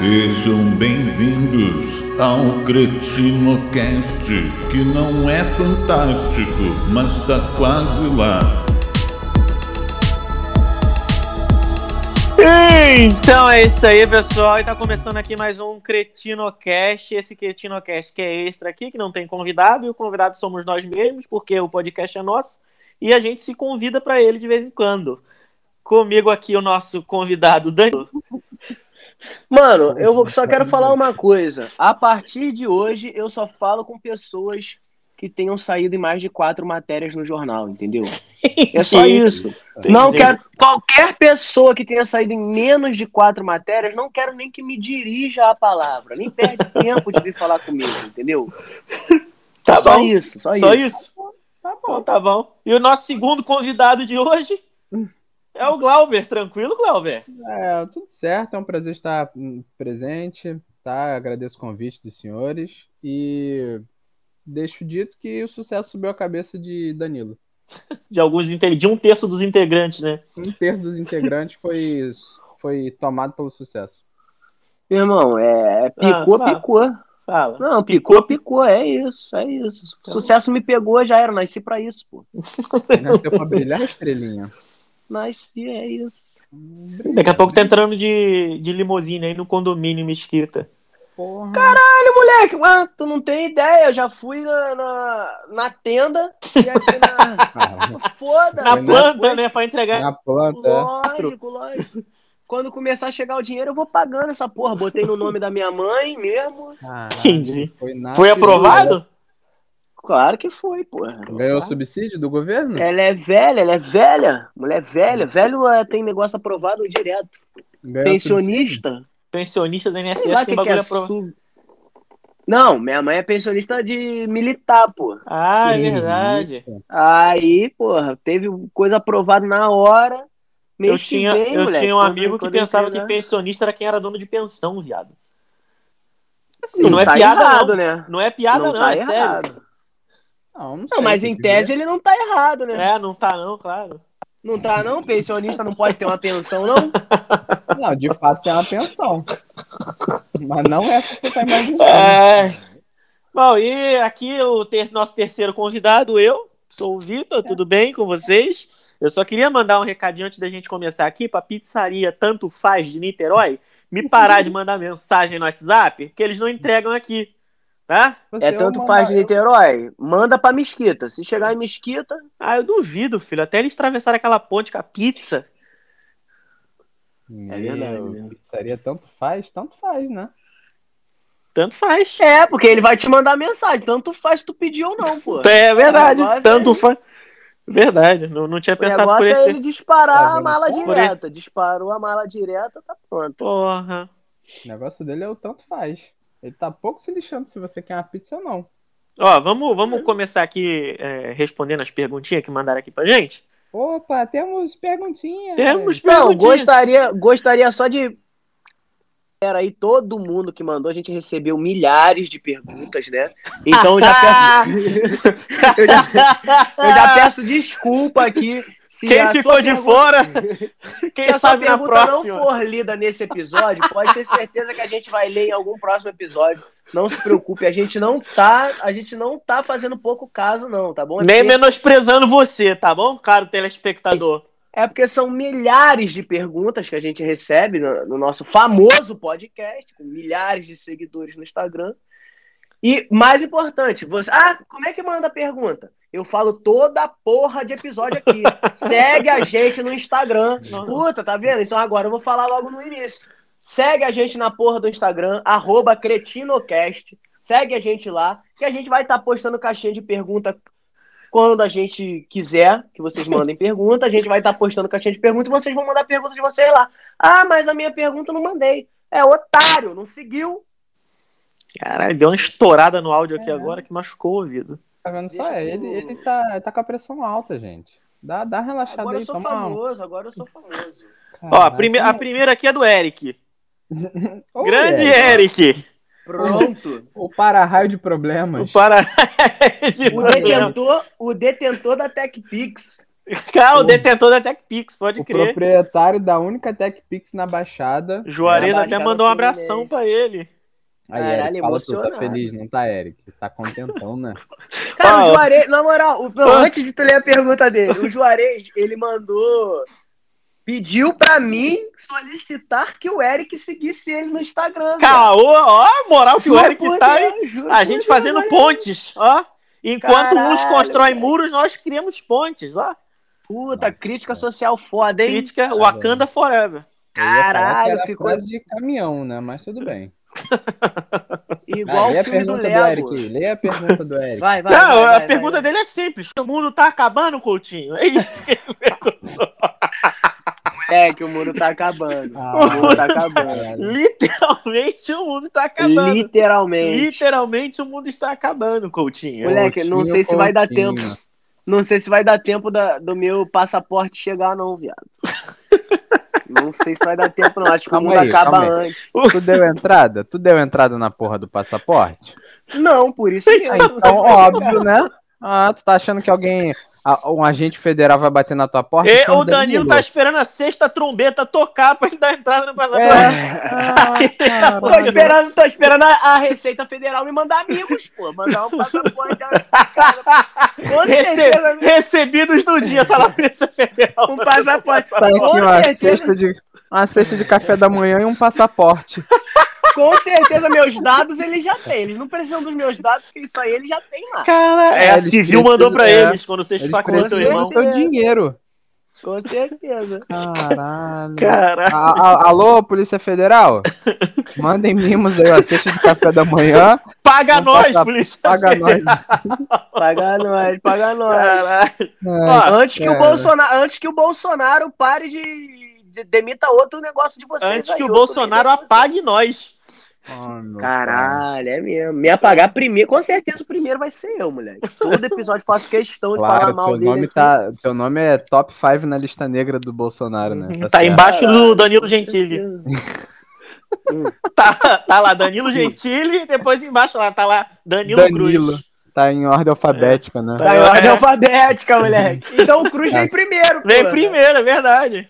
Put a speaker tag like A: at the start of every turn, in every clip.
A: Sejam bem-vindos ao CretinoCast, que não é fantástico, mas tá quase lá.
B: Então é isso aí, pessoal. E tá começando aqui mais um CretinoCast. Esse CretinoCast que é extra aqui, que não tem convidado, e o convidado somos nós mesmos, porque o podcast é nosso, e a gente se convida para ele de vez em quando. Comigo aqui o nosso convidado Danilo.
C: Mano, eu só quero falar uma coisa. A partir de hoje, eu só falo com pessoas que tenham saído em mais de quatro matérias no jornal, entendeu? É só isso. Não quero. Qualquer pessoa que tenha saído em menos de quatro matérias, não quero nem que me dirija a palavra. Nem perde tempo de vir falar comigo, entendeu?
B: Tá
C: só
B: bom.
C: isso, só,
B: Só
C: isso.
B: isso? Tá bom, tá bom. E o nosso segundo convidado de hoje é o Glauber. Tranquilo, Glauber?
D: É, tudo certo, é um prazer estar presente, tá? Agradeço o convite dos senhores e deixo dito que o sucesso subiu a cabeça de Danilo.
B: De alguns inte- de um terço dos integrantes, né?
D: Um terço dos integrantes foi, foi tomado pelo sucesso.
C: Meu irmão, é picou,
B: Ah, fala.
C: picou.
B: Fala.
C: Não, picou, picou, é isso, é isso. Sucesso me pegou, já era, nasci pra isso, pô.
D: Nasceu pra brilhar, estrelinha.
C: Nasci, é isso.
B: Daqui a pouco tá entrando de, de limusine aí no condomínio Mesquita.
D: Porra.
C: Caralho, moleque, ah, tu não tem ideia, eu já fui na, na, na tenda e aqui na. Foda,
B: Na planta, né? Pra entregar.
D: Na planta. é.
C: Lógico, lógico. Quando começar a chegar o dinheiro, eu vou pagando essa porra. Botei no nome da minha mãe mesmo.
D: Caralho,
B: Entendi.
D: Foi.
B: Foi aprovado?
C: Claro que foi, porra.
D: Ganhou subsídio do governo?
C: Ela é velha, ela é velha. Mulher velha. Velho é, tem negócio aprovado direto.
D: Ganhou subsídio?
C: Pensionista.
B: Pensionista da
C: Sei
B: INSS tem
C: que que é
B: bagulho aprovado.
C: sub... Não, minha mãe é pensionista de militar, pô.
B: Ah, é verdade.
C: Aí, porra, teve coisa aprovada na hora.
B: Eu tinha,
C: vem,
B: eu
C: moleque,
B: tinha um
C: quando-
B: amigo que
C: quando
B: pensava que pensionista era quem era dono de pensão, viado.
C: Assim,
B: não é
C: tá
B: piada,
C: errado,
B: não.
C: né?
B: Não é piada, não,
C: tá
B: é sério.
C: errado.
D: Não, não,
C: Não,
D: sei,
C: mas
D: tem
C: em tese
D: ver.
C: ele não tá errado, né?
B: É, não tá não, claro.
C: Não tá, não? Pensionista não pode ter uma pensão, não?
D: Não, de fato tem uma pensão. Mas não essa que você tá imaginando.
B: É. Bom, e aqui o ter- nosso terceiro convidado, eu, sou o Vitor, tudo bem com vocês? Eu só queria mandar um recadinho antes da gente começar aqui pra pizzaria Tanto Faz de Niterói me parar de mandar mensagem no WhatsApp, que eles não entregam aqui,
D: Você
C: É tanto faz de Niterói. Manda pra Mesquita. Se chegar em Mesquita,
B: Ah, eu duvido, filho, até eles atravessarem aquela ponte com a pizza.
D: Meu,
C: É verdade, né?
D: Pizzaria tanto faz, tanto faz, né?
B: Tanto faz.
C: é, porque ele vai te mandar mensagem. Tanto faz tu pedir ou não, pô.
B: É verdade,
C: O negócio
B: tanto
C: é-
B: faz. Verdade, não, não tinha
C: O
B: pensado por
C: negócio é ele disparar
D: Tá
C: a mala direta. Disparou a mala direta, tá pronto.
B: Porra.
D: O negócio dele é o tanto faz. Ele tá pouco se lixando se você quer uma pizza ou não.
B: Ó, vamos, vamos começar aqui é, respondendo as perguntinhas que mandaram aqui pra gente?
D: Opa, temos perguntinhas.
B: Temos
C: Não,
B: perguntinhas.
C: gostaria, gostaria só de. Era aí todo mundo que mandou, a gente recebeu milhares de perguntas, né? Então eu já peço, eu já, eu já peço desculpa aqui. Se
B: Quem ficou de
C: pergunta-
B: fora,
C: Se
B: quem
C: sua
B: sabe na próxima.
C: não for lida nesse episódio, pode ter certeza que a gente vai ler em algum próximo episódio. Não se preocupe, a gente não tá, a gente não tá fazendo pouco caso não, tá bom? É
B: Nem
C: porque-
B: menosprezando você, tá bom, caro telespectador?
C: É porque são milhares de perguntas que a gente recebe no, no nosso famoso podcast, com milhares de seguidores no Instagram. E mais importante, você. Ah, como é que manda a pergunta? Eu falo toda a porra de episódio aqui. Segue a gente no Instagram. Puta, tá vendo? Então agora eu vou falar logo no início. Segue a gente na porra do Instagram, arroba cretinocast. Segue a gente lá, que a gente vai estar postando caixinha de pergunta quando a gente quiser que vocês mandem pergunta. A gente vai estar postando caixinha de pergunta e vocês vão mandar pergunta de vocês lá. Ah, mas a minha pergunta eu não mandei. É otário, não seguiu.
B: Caralho, deu uma estourada no áudio aqui
D: É.
B: agora que machucou o ouvido.
D: Tá vendo só? É,
C: eu-
D: ele, ele tá, tá com a pressão alta, gente. Dá, dá relaxada
C: Agora eu
D: aí,
C: sou
D: toma uma-
C: famoso, agora eu sou famoso.
B: Ó, a, prime- a primeira aqui é do Eric.
D: Ô,
B: Grande
D: Eric,
B: Eric.
C: Pronto.
D: O para-raio de
B: O
D: problemas.
B: para... de
C: O
B: problema.
C: detentor, o detentor da TechPix.
B: Cara, o detentor da TechPix, pode
D: O
B: crer.
D: proprietário da única TechPix na Baixada.
B: Juarez
C: Na
B: até
C: Baixada
B: mandou um abração pra ele.
D: Aí,
C: Caralho,
D: Eric, tu, tá
C: emocionado.
D: feliz, não tá, Eric? Tá contentão, né?
C: Cara,
B: Ah,
C: o Juarez, na moral, o- antes de tu ler a pergunta dele, o Juarez, ele mandou. Pediu pra mim solicitar que o Eric seguisse ele no Instagram.
B: Caô, ó, a moral que o Eric tá?
C: Deus, juro
B: A gente
C: Deus,
B: fazendo
C: Juarez.
B: pontes, ó. Enquanto uns
C: Caralho,
B: constroem
C: velho.
B: muros, nós criamos pontes, ó.
C: Puta,
D: Nossa.
C: crítica social foda, hein?
B: Crítica Wakanda Forever.
C: Caralho, ficou
D: de caminhão, né? Mas tudo bem.
C: igual
D: Ah, lê
C: o
D: a
C: filme do
D: pergunta do,
C: Lego.
D: Eric. Lê a pergunta do Eric.
C: Vai, vai.
B: Não,
C: vai,
B: a pergunta
C: vai.
B: dele é simples. O mundo tá acabando, Coutinho? É isso que
C: É, que o mundo tá acabando.
D: Ah,
C: o mundo tá acabando.
B: Literalmente o mundo tá acabando.
C: Literalmente.
B: Literalmente o mundo está acabando, Coutinho.
C: Moleque, não
D: Coutinho,
C: sei se vai dar tempo. Não sei se vai dar tempo da- do meu passaporte chegar, não, viado. Não sei se vai dar tempo, não. Acho que
D: Calma
C: o mundo
D: aí,
C: acaba antes.
D: Tu deu entrada? Tu deu entrada na porra do passaporte?
C: Não, por isso
D: Ah,
C: mesmo.
D: então, óbvio, né? Ah, tu tá achando que alguém, um agente federal vai bater na tua porta?
B: E,
D: Chama
B: o Danilo tá esperando a sexta trombeta tocar pra ele dar entrada no passaporte.
D: É. Ah,
C: Tô esperando, tô esperando a, a Receita Federal me mandar amigos, pô. Mandar um passaporte.
B: Rece-
C: certeza,
B: Recebidos do dia, tá lá a Polícia Federal.
C: um passaporte.
D: Tá aqui
C: Com
D: uma cesta, de, uma cesta de café da manhã e um passaporte.
C: Com certeza, meus dados eles já têm. Eles não precisam dos meus dados, porque isso aí eles já têm lá.
B: Cara, é, a civil mandou pra
D: é,
B: eles quando você
D: Eles
B: esfaqueou seu irmão.
D: do seu dinheiro.
C: Com certeza.
D: Caralho.
B: Caralho.
D: A- a- alô, Polícia Federal? Mandem mimos aí, ó, cesta de café da manhã.
B: Paga
D: Não
B: nós,
D: passa-
B: Polícia
D: Paga nós.
B: Federal.
C: Paga nós, paga nós.
B: Caralho.
D: É,
C: Antes que, o. Bolsonaro, antes que o Bolsonaro pare de, de- demita outro negócio de vocês.
B: Antes
C: aí,
B: que o Bolsonaro
C: vocês.
B: apague nós.
D: Pai.
C: Caralho, é mesmo. Me apagar primeiro, com certeza o primeiro vai ser eu, moleque. Todo episódio faço questão de falar
D: Claro,
C: mal
D: teu
C: dele.
D: nome,
C: aqui.
D: tá, teu nome é top 5 na lista negra do Bolsonaro, né?
B: Tá,
D: certo.
B: embaixo do Danilo Gentili. Tá, tá lá, Danilo Gentili, e depois embaixo lá tá lá Danilo,
D: Danilo.
B: Cruz.
D: Tá em ordem alfabética, né?
C: Tá em
B: É.
C: ordem alfabética, moleque. Então o Cruz vem primeiro, pô.
B: Vem primeiro, é verdade.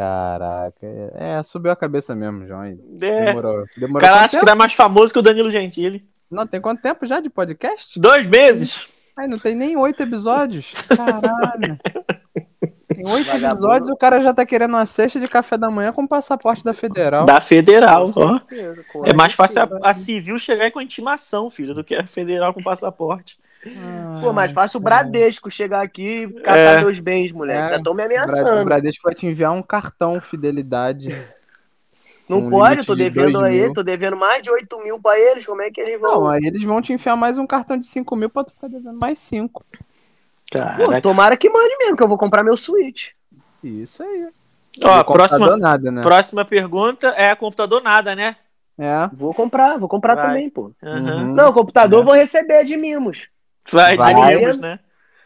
D: Caraca. É, subiu a cabeça mesmo, João.
B: É.
D: Demorou. Demorou
B: O cara
D: quanto
B: acha que
D: tempo?
B: tá mais famoso que o Danilo Gentili.
D: Não, tem quanto tempo já de podcast?
B: Dois meses.
D: Ai, não tem nem oito episódios. Caralho. Tem oito
C: Vagabundo.
D: episódios e o cara já tá querendo uma cesta de café da manhã com passaporte da Federal.
B: Da federal, ó. É mais fácil a, a civil chegar com intimação, filho, do que a federal com passaporte.
C: Pô, mais fácil o Bradesco chegar aqui e catar
B: É.
C: meus bens, moleque.
D: É.
C: Já estão me
D: O Bra- O
C: ameaçando.
D: Bradesco vai te enviar um cartão fidelidade.
C: Não
D: com
C: pode,
D: limite
C: tô
D: de
C: devendo
D: 2
C: aí,
D: mil.
C: tô devendo mais de 8 mil pra eles. Como é que eles vão?
D: Não, aí eles vão te enfiar mais um cartão de 5 mil pra tu ficar devendo mais 5.
C: Pô, tomara que mande mesmo, que eu vou comprar meu Switch.
D: Isso aí.
B: Ó,
D: computador
B: próxima,
D: nada, né?
B: próxima pergunta é computador nada, né?
D: É.
C: Vou comprar, vou comprar
B: Vai.
C: também, pô.
D: Uhum.
C: Não, computador
D: É.
C: eu vou receber de mimos.
B: Vai,
D: Vai.
B: de né?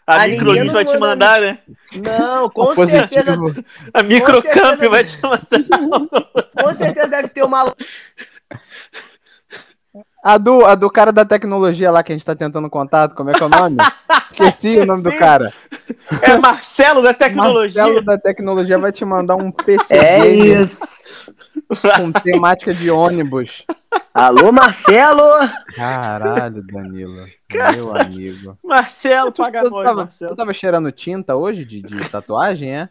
B: A,
C: A Nintendo
B: vai te
C: manda-
B: mandar, né?
C: Não, com certeza,
D: Positivo.
B: A Microcamp vai te mandar.
C: com certeza deve ter uma
D: A do, a do cara da tecnologia lá que a gente tá tentando contato, como é que é o nome? Esqueci o nome do cara.
B: É Marcelo da tecnologia.
D: Marcelo da tecnologia vai te mandar um PC
C: É isso.
D: com temática de ônibus.
C: Alô, Marcelo!
D: Caralho, Danilo. Meu amigo.
B: Marcelo, paga
D: tu,
B: nós,
D: tava,
B: Marcelo.
D: tu tava cheirando tinta hoje de, de tatuagem, é?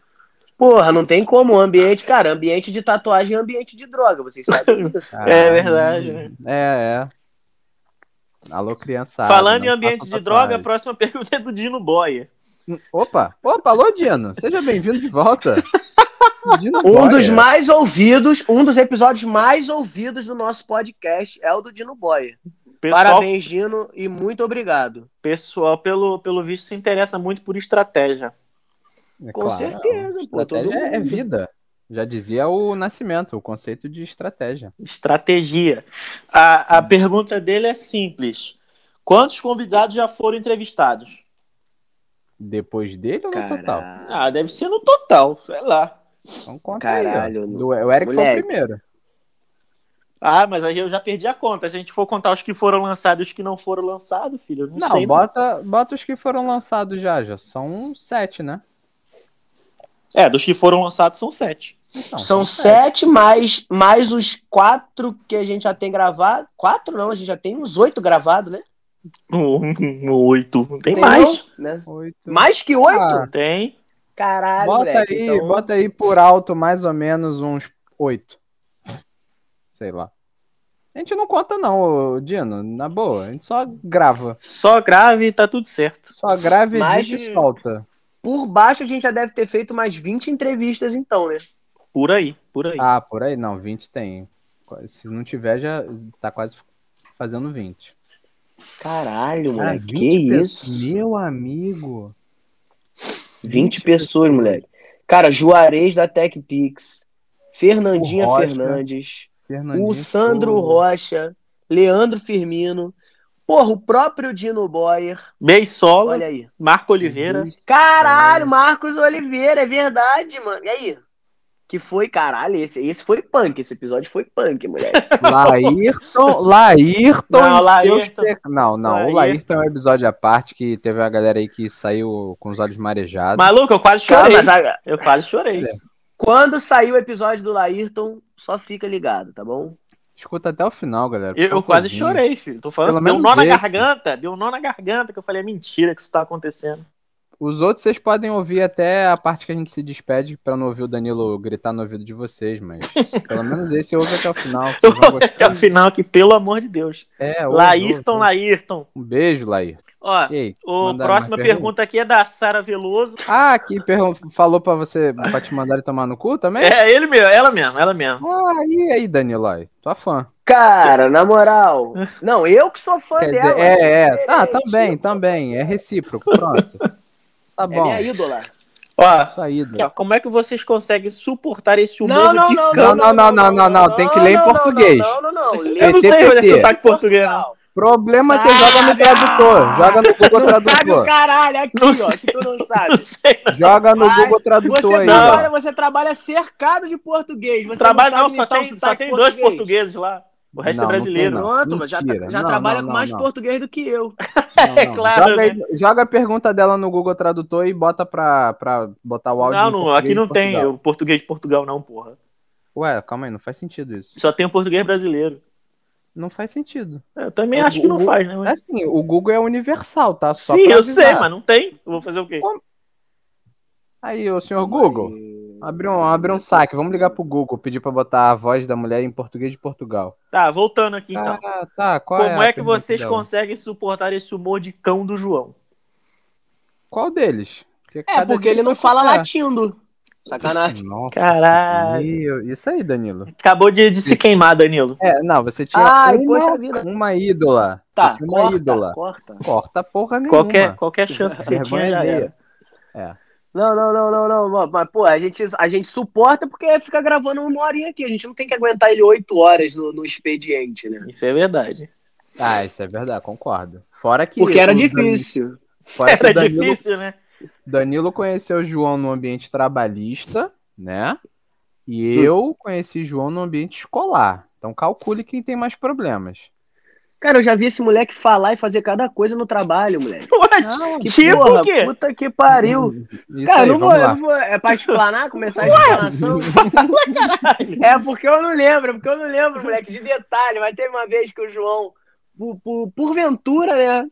C: Porra, não tem como. Ambiente, cara, ambiente de tatuagem é ambiente de droga, vocês sabem disso.
B: É verdade, né?
D: É, é. Alô, criançada.
B: Falando em ambiente de droga, a próxima pergunta é do Dino Boy.
D: Opa, opa, alô, Dino. Seja bem-vindo de volta. Dino
C: Um
D: Boy,
C: dos mais ouvidos, um dos episódios mais ouvidos do nosso podcast é o do Dino Boy.
B: Pessoal,
C: Parabéns, Dino, e muito obrigado.
B: pessoal pelo, pelo visto, se interessa muito por estratégia.
D: É
C: Com certeza, pô,
D: Estratégia
C: todo
D: é vida. Já dizia o Nascimento, o conceito de estratégia.
B: Estratégia. A, a pergunta dele é simples. Quantos convidados já foram entrevistados?
D: Depois dele ou no total?
B: Ah, deve ser no total, sei lá.
D: Então conta
C: Caralho,
D: aí. Do- o Eric foi
C: Moleque.
D: o primeiro.
B: Ah, mas aí eu já perdi a conta. Se a gente for contar os que foram lançados e os que não foram lançados, filho, eu não,
D: Não,
B: sei.
D: bota, bota os que foram lançados já, já. São sete, né?
B: É, dos que foram lançados são sete.
D: Então,
C: São sete, mais, mais os quatro que a gente já tem gravado. Quatro não, a gente já tem uns oito gravados, né?
B: Oito. Tem,
C: Tem
B: mais.
C: né?
D: Oito.
C: Mais que oito?
D: Ah,
B: Tem.
C: Caralho,
D: bota
C: moleque.
D: aí,
C: então-
D: bota aí por alto mais ou menos uns oito. Sei lá. A gente não conta não, Dino, na boa. A gente só grava.
B: Só grave e tá tudo certo.
D: Só edita e
C: de-
D: solta.
C: Por baixo a gente já deve ter feito umas 20 entrevistas então, né?
B: Por aí, por aí.
D: Ah, por aí não, 20 tem. Se não tiver, já tá quase fazendo 20.
C: Caralho,
D: Cara,
C: moleque.
D: 20
C: que isso?
D: Meu amigo.
C: 20 pessoas, moleque. Cara, Juarez da TechPix, Fernandinha
D: Rocha.
C: Fernandes,
D: Fernandinho
C: o Sandro
D: Souza.
C: Rocha, Leandro Firmino, porra, o próprio Dino Boyer.
B: Beisola,
C: Olha aí.
B: Marco Oliveira.
C: Caralho, Marcos Oliveira, é verdade, mano. E aí? Que foi, caralho, esse, esse foi punk, esse episódio foi punk, moleque.
D: Laírton, Laírton
B: Não, Laírton.
D: seus Não, não, o
B: Laírton.
D: Laírton é um episódio à parte que teve a galera aí que saiu com os olhos marejados.
B: Maluco, eu quase
C: Cara,
B: chorei.
C: mas a-
B: Eu quase chorei.
C: quando sair o episódio do Laírton, só fica ligado, tá bom?
D: Escuta até o final, galera.
B: Eu, eu quase chorei, filho. Tô falando,
D: Pelo
B: deu um nó na garganta, deu um nó na garganta, que eu falei, é mentira que isso tá acontecendo.
D: Os outros vocês podem ouvir até a parte que a gente se despede pra não ouvir o Danilo gritar no ouvido de vocês, mas pelo menos esse ouve até o final.
B: Até o final aqui, pelo amor de Deus.
D: É, ouve,
B: Laírton,
D: ouve.
B: Laírton.
D: Um beijo, Laírton.
B: Ó,
D: aí,
B: o próxima pergunta aqui é da Sara Veloso.
D: Ah, que falou pra você, pra te mandar ele tomar no cu também?
B: É ele mesmo, ela mesmo, ela mesmo.
D: Ah, e aí, Danilo, aí, tua fã.
C: Cara, na moral. Não, eu que sou fã
D: Quer
C: dela.
D: dizer, é, é,
C: né?
D: tá,
C: É,
D: também,
C: tipo,
D: também, é recíproco, pronto. Tá
C: É
D: bom,
C: minha ídola.
B: Ó, aqui, ó,
D: Dan.
B: como é que vocês conseguem suportar esse humor
C: Não, não,
B: de
C: não,
B: cão?
D: Não, não, não, não, não, tem que ler em
C: não, não,
D: português.
C: Não, não, não. Lê
B: Eu não sei
D: TTT.
B: fazer sotaque português, não.
D: Problema é que joga no tradutor, joga no Google
C: Não sabe o
D: Tradutor.
C: caralho aqui,
B: Não
C: ó,
B: sei.
C: que tu não
B: Não
C: sabe.
B: sei.
D: Joga no
C: Vai,
D: Google Tradutor
C: Você
D: aí,
C: trabalha, você trabalha cercado de português. Você
B: Trabalho
C: não,
B: não, só tem, só tem dois portugueses lá. O resto
D: Não,
B: é
D: não
B: brasileiro.
D: tem, não.
C: Pronto, mas já, já
D: Não,
C: trabalha
D: não,
C: com mais
D: não.
C: português do que eu.
D: Não,
B: É
D: não.
B: claro,
D: Joga,
B: né?
D: aí- joga a pergunta dela no Google Tradutor e bota pra, pra botar o áudio.
B: Não, não, aqui não tem o português de Portugal, não, porra.
D: Ué, calma aí, não faz sentido isso.
B: Só tem o português brasileiro.
D: Não faz sentido.
B: Eu também
D: O-
B: acho que não
D: o-
B: faz, né? mas-
D: Assim, o Google é universal, tá? Só
B: Sim, eu sei, mas não tem. Eu vou fazer o quê?
D: Aí, ô senhor Google, abre um, abre um saque. Vamos ligar pro Google, pedir pra botar a voz da mulher em português de Portugal.
B: Tá, voltando aqui então.
D: Ah, tá. Qual
B: Como
D: a
B: é que vocês
D: dela?
B: conseguem suportar esse humor de cão do João?
D: Qual deles? Porque
C: É, porque ele não fala
D: ficar.
C: latindo. Sacanagem.
D: Nossa,
B: Caralho.
D: Isso aí, Danilo.
B: Acabou de, de se queimar, Danilo.
D: É, não, você tinha
C: Ai,
D: uma,
C: poxa vida.
D: uma ídola.
C: Tá,
D: uma
C: corta,
D: ídola.
C: corta.
D: Corta porra nenhuma.
B: Qualquer, qualquer chance que você tinha já era.
D: É.
C: Não, não, não, não, não. Mas, pô, a gente, a gente suporta porque fica gravando uma horinha aqui. A gente não tem que aguentar ele oito horas no, no expediente, né?
B: Isso é verdade.
D: Ah, isso é verdade, concordo. Fora que.
C: Porque era difícil.
D: Fora que
B: Era
D: Danilo,
B: difícil, né?
D: Danilo conheceu o João no ambiente trabalhista, né? E
C: Hum.
D: eu conheci João no ambiente escolar. Então calcule quem tem mais problemas.
C: Cara, eu já vi esse moleque falar e fazer cada coisa no trabalho, moleque.
B: What?
D: Não,
C: Que
B: Tipo
C: porra,
B: o quê?
C: puta que pariu.
D: Isso
C: Cara,
D: aí,
C: não vou, não vou. É pra explanar, começar a explanação? é porque eu não lembro, é porque eu não lembro, moleque, de detalhe. Mas teve uma vez que o João, por, por, porventura, né,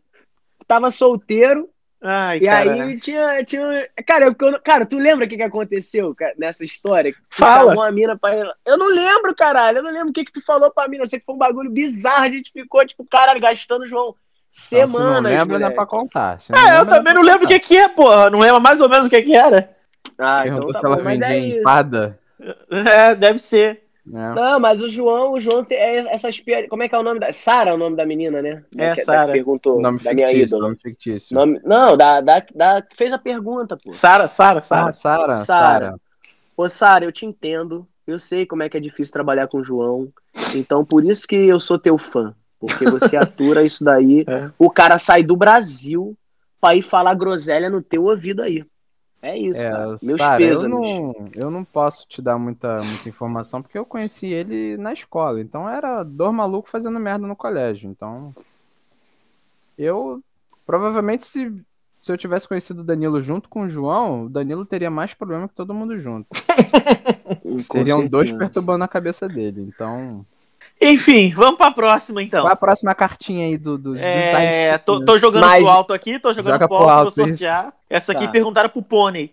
C: tava solteiro.
B: Ai,
C: E
B: cara.
C: aí tinha. tinha... Cara, eu, cara, tu lembra o que, que aconteceu cara, nessa história? Tu
B: Fala.
C: chamou a mina pra Eu não lembro, caralho. Eu não lembro o que, que tu falou pra mina. Eu sei que foi um bagulho bizarro. A gente ficou, tipo, caralho, gastando, João,
D: Então, se não
C: semanas.
D: lembra, dá pra contar. Se
B: É, eu também não lembro o que que é, porra. Não lembro mais ou menos o que que era.
C: Ah, então
D: Perguntou
C: tá
D: se ela
C: bom, mas
D: vendia
C: é
D: empada.
B: É, deve ser.
D: Né?
C: Não, mas o João, o João tem é, essas piadas. Como é que é o nome da. Sara é o nome da menina, né?
B: É,
C: que,
B: Sara.
C: que perguntou.
D: Nome
C: da minha
D: fictício,
C: ídola.
D: nome fictício.
C: Nome- Não, da, da, da. fez a pergunta, pô.
B: Sara, Sara,
D: Ah,
B: Sara.
D: Sara,
C: Sara.
D: Sara.
C: Ô, Sara, eu te entendo. Eu sei como é que é difícil trabalhar com o João. Então, por isso que eu sou teu fã. Porque você atura isso daí.
B: É.
C: O cara sai do Brasil pra ir falar groselha no teu ouvido aí. É isso.
D: É.
C: Meus
D: Sara, eu
C: pêsames.
D: não, eu não posso te dar muita, muita informação porque eu conheci ele na escola. Então era dois malucos fazendo merda no colégio. Então eu provavelmente se se eu tivesse conhecido o Danilo junto com o João, o Danilo teria mais problema que todo mundo junto. Seriam dois perturbando a cabeça dele. Então.
B: Enfim, vamos pra próxima então.
D: É a próxima cartinha aí do, do,
B: é, dos tô, tô, jogando Mas... pro alto aqui, tô jogando Joga pro alto, alto vou sortear. Isso. Essa aqui tá. perguntaram pro Pônei.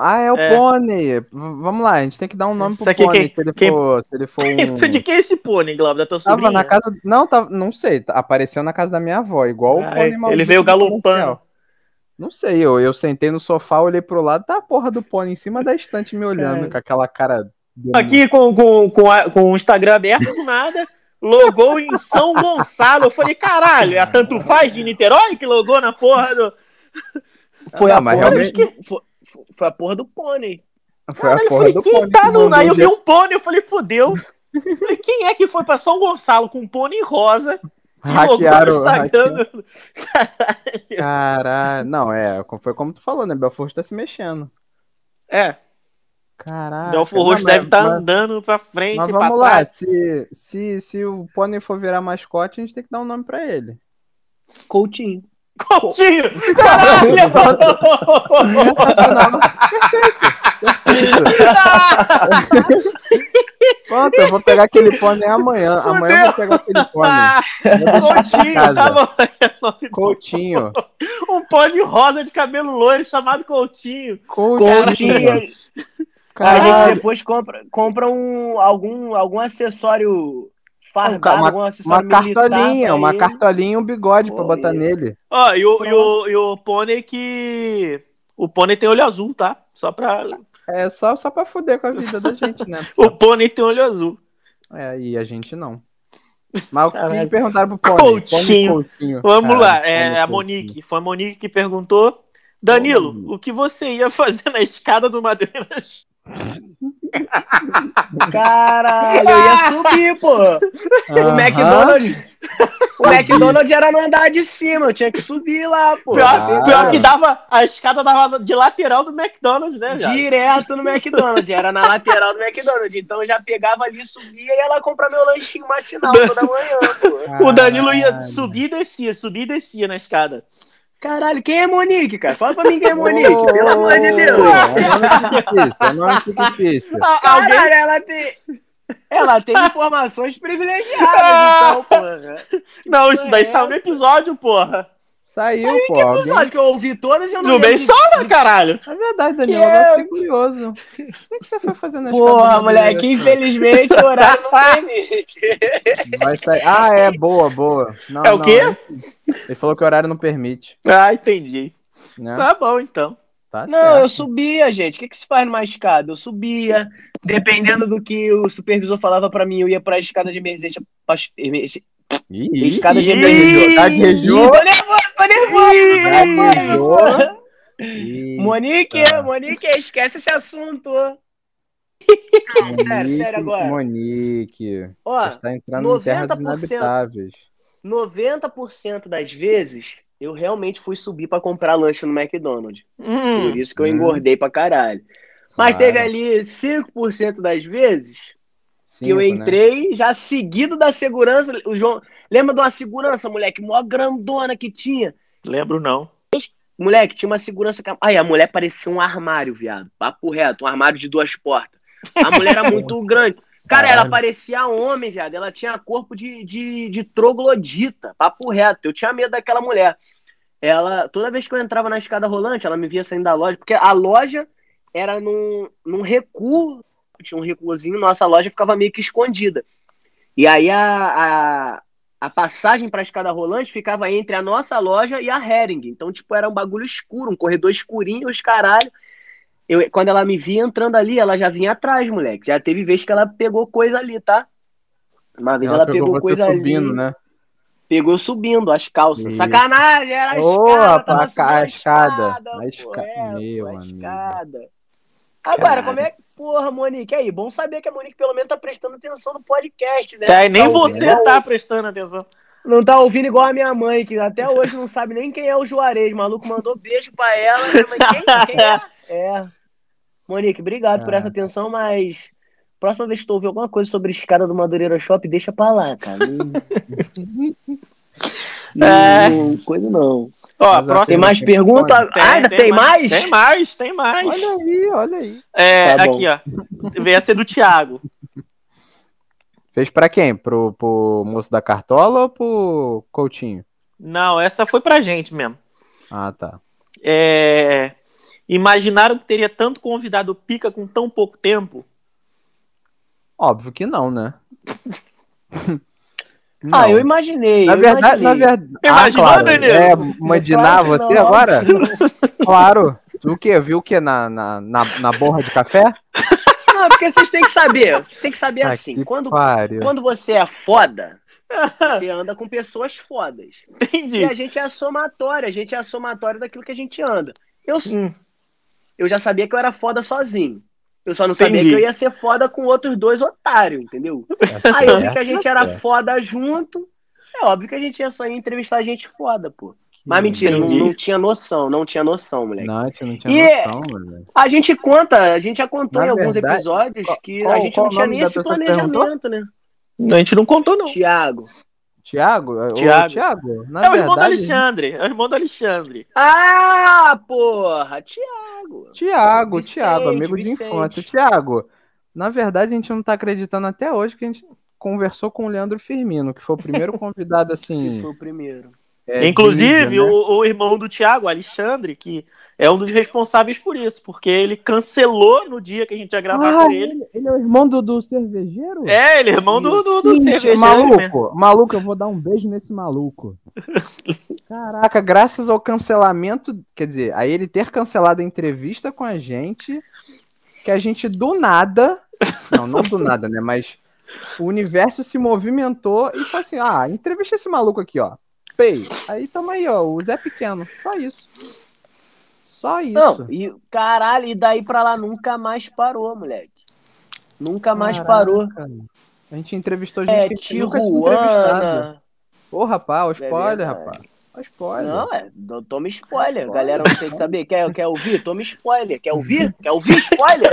D: Ah, é o é. Pônei. Vamos lá, a gente tem que dar um nome pro Pônei. Se ele quem... for, se ele for um...
B: De quem é esse Pônei, Glauber? Da tua sobrinha?
D: Tava na casa... Não, tava... não sei. Apareceu na casa da minha avó, igual o Pônei
B: Ele veio galopando.
D: Não sei, eu, eu sentei no sofá, olhei pro lado, tá a porra do Pônei em cima da estante me olhando, é. com aquela cara...
B: Aqui com, com, com, a, com o Instagram aberto, do nada logou em São Gonçalo. Eu falei, caralho, é a Tanto Faz de Niterói que logou na porra do.
C: Foi, ah, a, porra realmente... que... foi, foi, a porra do pônei.
B: Foi caralho, a porra falei, do quem pônei. Tá no... Aí eu vi um pônei, eu falei, fodeu. Falei, quem é que foi pra São Gonçalo com um pônei rosa?
D: Hackearam. Caralho. Caralho. Não, é, foi como tu falou, né? Belfort tá se mexendo.
B: É,
D: Caraca.
B: Belfor Roxo deve estar tá andando pra frente, mas
D: vamos lá, trás. Se, se, se o Pônei for virar mascote, a gente tem que dar um nome pra ele.
C: Coutinho.
B: Coutinho! Caralho!
D: Sensacional. Perfeito. Pronto, eu vou pegar aquele pônei amanhã. Fudeu. Amanhã eu vou pegar aquele pônei.
B: Coutinho, tá bom.
D: Coutinho.
B: Um pônei rosa de cabelo loiro chamado Coutinho.
C: Coutinho. Coutinho. Caralho. A gente depois compra, compra um, algum, algum acessório fardado,
D: uma,
C: algum acessório
D: uma cartolinha, uma cartolinha e um bigode Pô, pra botar nele.
B: Ó, e o, e o, e o pônei que. O pônei tem olho azul, tá? Só pra.
D: É só, só pra fuder com a vida da gente, né?
B: o pônei tem olho azul.
D: É, e a gente não. Mas o que perguntaram pro pônei?
B: Coutinho. Coutinho. Vamos Caralho, lá, é a Monique. Foi a Monique que perguntou. Danilo, o que você ia fazer na escada do Madeira
C: Caralho, eu ia subir, pô. O McDonald's. O McDonald's era no andar de cima, eu tinha que subir lá, pô.
B: Pior, pior que dava. A escada dava de lateral do McDonald's, né?
C: Já? Direto no McDonald's, era na lateral do McDonald's. Então eu já pegava ali, subia e ia lá comprar meu lanchinho matinal toda manhã, pô.
B: O Danilo ia subir e descia, subir e descia na escada.
C: Caralho, quem é Monique, cara? Fala pra mim quem é Monique, oh, pelo amor de Deus.
D: É nome fictício,
C: Caralho, ela tem... Ela tem informações privilegiadas, então, porra.
B: Não, isso daí saiu no episódio, porra.
D: Saiu, Saiu pô. Que
C: episódio alguém... que eu ouvi todas e eu
B: não Tudo bem só, né, caralho?
D: É verdade, Daniel. Eu é... fiquei curioso. O que, você foi fazendo na
C: Porra, moleque, infelizmente o horário não permite.
D: Vai sair. Ah, é, boa, boa. Não,
B: é o
D: não,
B: quê?
D: Ele falou que o horário não permite.
B: Ah, entendi. Né? Tá bom, então.
C: Tá não, certo. eu subia, gente. O que, que se faz numa escada? Eu subia. Dependendo do que o supervisor falava pra mim, eu ia pra escada de emergência.
D: Ih, escada de emergência.
C: Gaguejou. Tô nervoso, tô nervoso. Nervoso. Monique, Monique, esquece esse assunto.
D: Monique, sério, sério agora. Monique. Ó, está entrando em terras inabitáveis.
C: 90% das vezes eu realmente fui subir para comprar lanche no McDonald's. Hum, Por isso que eu engordei hum. pra caralho. Mas claro. teve ali 5% das vezes Cinco, que eu né? entrei né? já seguido da segurança. O João, lembra de uma segurança, moleque, mó grandona que tinha?
B: Lembro não.
C: Moleque, tinha uma segurança. Aí a mulher parecia um armário, viado. Papo reto, um armário de duas portas. A mulher era muito grande. Cara, Caralho. ela parecia homem, viado. Ela tinha corpo de, de, de troglodita. Papo reto. Eu tinha medo daquela mulher. Ela, toda vez que eu entrava na escada rolante, ela me via saindo da loja, porque a loja era num, num recuo, tinha um recuozinho, nossa loja ficava meio que escondida. E aí a, a, a passagem para a escada rolante ficava entre a nossa loja e a Hering. Então, tipo, era um bagulho escuro, um corredor escurinho, os caralho. Eu, quando ela me via entrando ali, ela já vinha atrás, moleque. Já teve vez que ela pegou coisa ali, tá? Uma vez ela, ela pegou, pegou coisa
D: subindo,
C: ali.
D: né?
C: Pegou subindo as calças. Isso. Sacanagem, era a
D: escada. a, a escada. A escada.
C: É,
D: Meu,
C: a escada. Agora, como é que. Porra, Monique, aí, bom saber que a Monique pelo menos tá prestando atenção no podcast, né?
B: É, nem tá você tá prestando atenção.
C: Não tá ouvindo igual a minha mãe, que até hoje não sabe nem quem é o Juarez. O maluco mandou beijo pra ela. Quem, quem é? É. Monique, obrigado por essa atenção, mas próxima vez que tu ouvir alguma coisa sobre escada do Madureira Shop, deixa pra lá, cara. Não, não, coisa não.
B: Ó,
D: a
B: próxima.
C: Tem mais
D: Tem,
C: pergunta?
B: Tem,
C: Ah, ainda tem, mais?
B: Tem mais, tem mais.
D: Olha aí, olha aí.
B: É,
C: Tá
B: aqui, ó. Veio a ser do Thiago.
D: Fez pra quem? Pro, pro moço da cartola ou pro Coutinho?
B: Não, essa foi pra gente mesmo.
D: Ah, tá.
B: É, Imaginaram que teria tanto convidado pica com tão pouco tempo?
D: Óbvio que não, né?
C: Ah,
D: Não.
C: eu imaginei.
D: Na
C: eu
D: verdade, na
C: imaginei.
D: verdade.
B: Imaginou,
D: ah, claro.
B: Danilo?
D: É, imaginar
C: Claro que
D: você
C: não.
D: agora? claro. Tu o quê? Viu o quê na, na, na, na borra de café?
C: Não, porque vocês têm que saber. Vocês têm que saber
D: Ah,
C: assim.
D: que
C: Quando,
D: pariu.
C: quando você é foda, você anda com pessoas fodas. E
B: Entendi.
C: a gente é a somatória, a gente é a somatória daquilo que a gente anda. Eu,
B: Hum,
C: eu já sabia que eu era foda sozinho. Eu só não sabia
B: Entendi.
C: que eu ia ser foda com outros dois otários, entendeu? Aí eu vi
D: certo,
C: que a gente era
D: certo.
C: foda junto. É óbvio que a gente ia só ir entrevistar gente foda, pô. Mas mentira, não, não tinha noção, não tinha noção, moleque.
D: Não, não tinha
C: E-
D: noção, mano.
C: A gente conta, a gente já contou
D: Na
C: em alguns
D: verdade,
C: episódios
D: qual-
C: que
D: qual-
C: a gente não tinha nem esse planejamento, né?
B: A gente não contou, não.
C: Tiago.
D: Tiago?
B: Thiago,
D: na
B: É o irmão do
D: verdade,
B: Alexandre. É o irmão do Alexandre.
C: Ah, porra! Tiago.
D: Tiago,
C: Vicente,
D: Tiago, amigo de
C: Vicente.
D: infância. Tiago, na verdade a gente não tá acreditando até hoje que a gente conversou com o Leandro Firmino, que foi o primeiro convidado, assim...
C: Foi o primeiro.
D: É,
B: Inclusive,
D: mídia, né?
B: o, o irmão do Thiago, Alexandre, que é um dos responsáveis por isso, porque ele cancelou no dia que a gente ia gravar
D: Ah,
B: com ele.
D: ele, ele é o irmão do, do cervejeiro?
B: É, ele é irmão do, do, do
D: Gente,
B: cervejeiro
D: maluco,
B: mesmo.
D: maluco, eu vou dar um beijo nesse maluco. Caraca, graças ao cancelamento, quer dizer, a ele ter cancelado a entrevista com a gente, que a gente do nada, não, não do nada, né, mas o universo se movimentou e falou assim, ah, entrevista esse maluco aqui, ó. Pei. Aí tamo aí, ó, o Zé Pequeno, só isso. Só isso.
C: Não, e caralho, e daí pra lá nunca mais parou, moleque. Nunca mais
D: Caraca,
C: parou.
D: A gente entrevistou gente
C: É,
D: que a gente tinha entrevistado.
C: Tijuana.
D: Ô, rapaz, o spoiler,
C: verdade.
D: rapaz. O spoiler.
C: Não, é, toma spoiler. Galera não tem que saber. Quer, quer ouvir? Toma spoiler. Quer ouvir? Quer ouvir spoiler?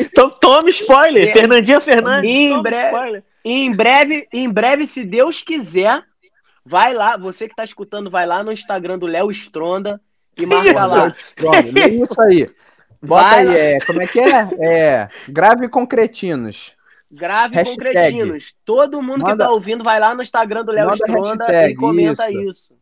B: Então tome spoiler.
C: É.
B: Fernandinha Fernandes,
C: Em breve-
B: spoiler.
C: Em breve, em breve, se Deus quiser, vai lá. Você que tá escutando, vai lá no Instagram do Léo Stronda e marca
B: Isso.
C: lá.
D: Pronto, é isso aí. Bota
C: Vai
D: aí,
C: lá.
D: é, como é que é? É, grave com cretinos.
C: Grave
D: Hashtag.
C: com cretinos. Todo mundo que
D: Manda-
C: tá ouvindo, vai lá no Instagram do Léo Stronda
D: hashtag,
C: e comenta
D: isso.
C: isso.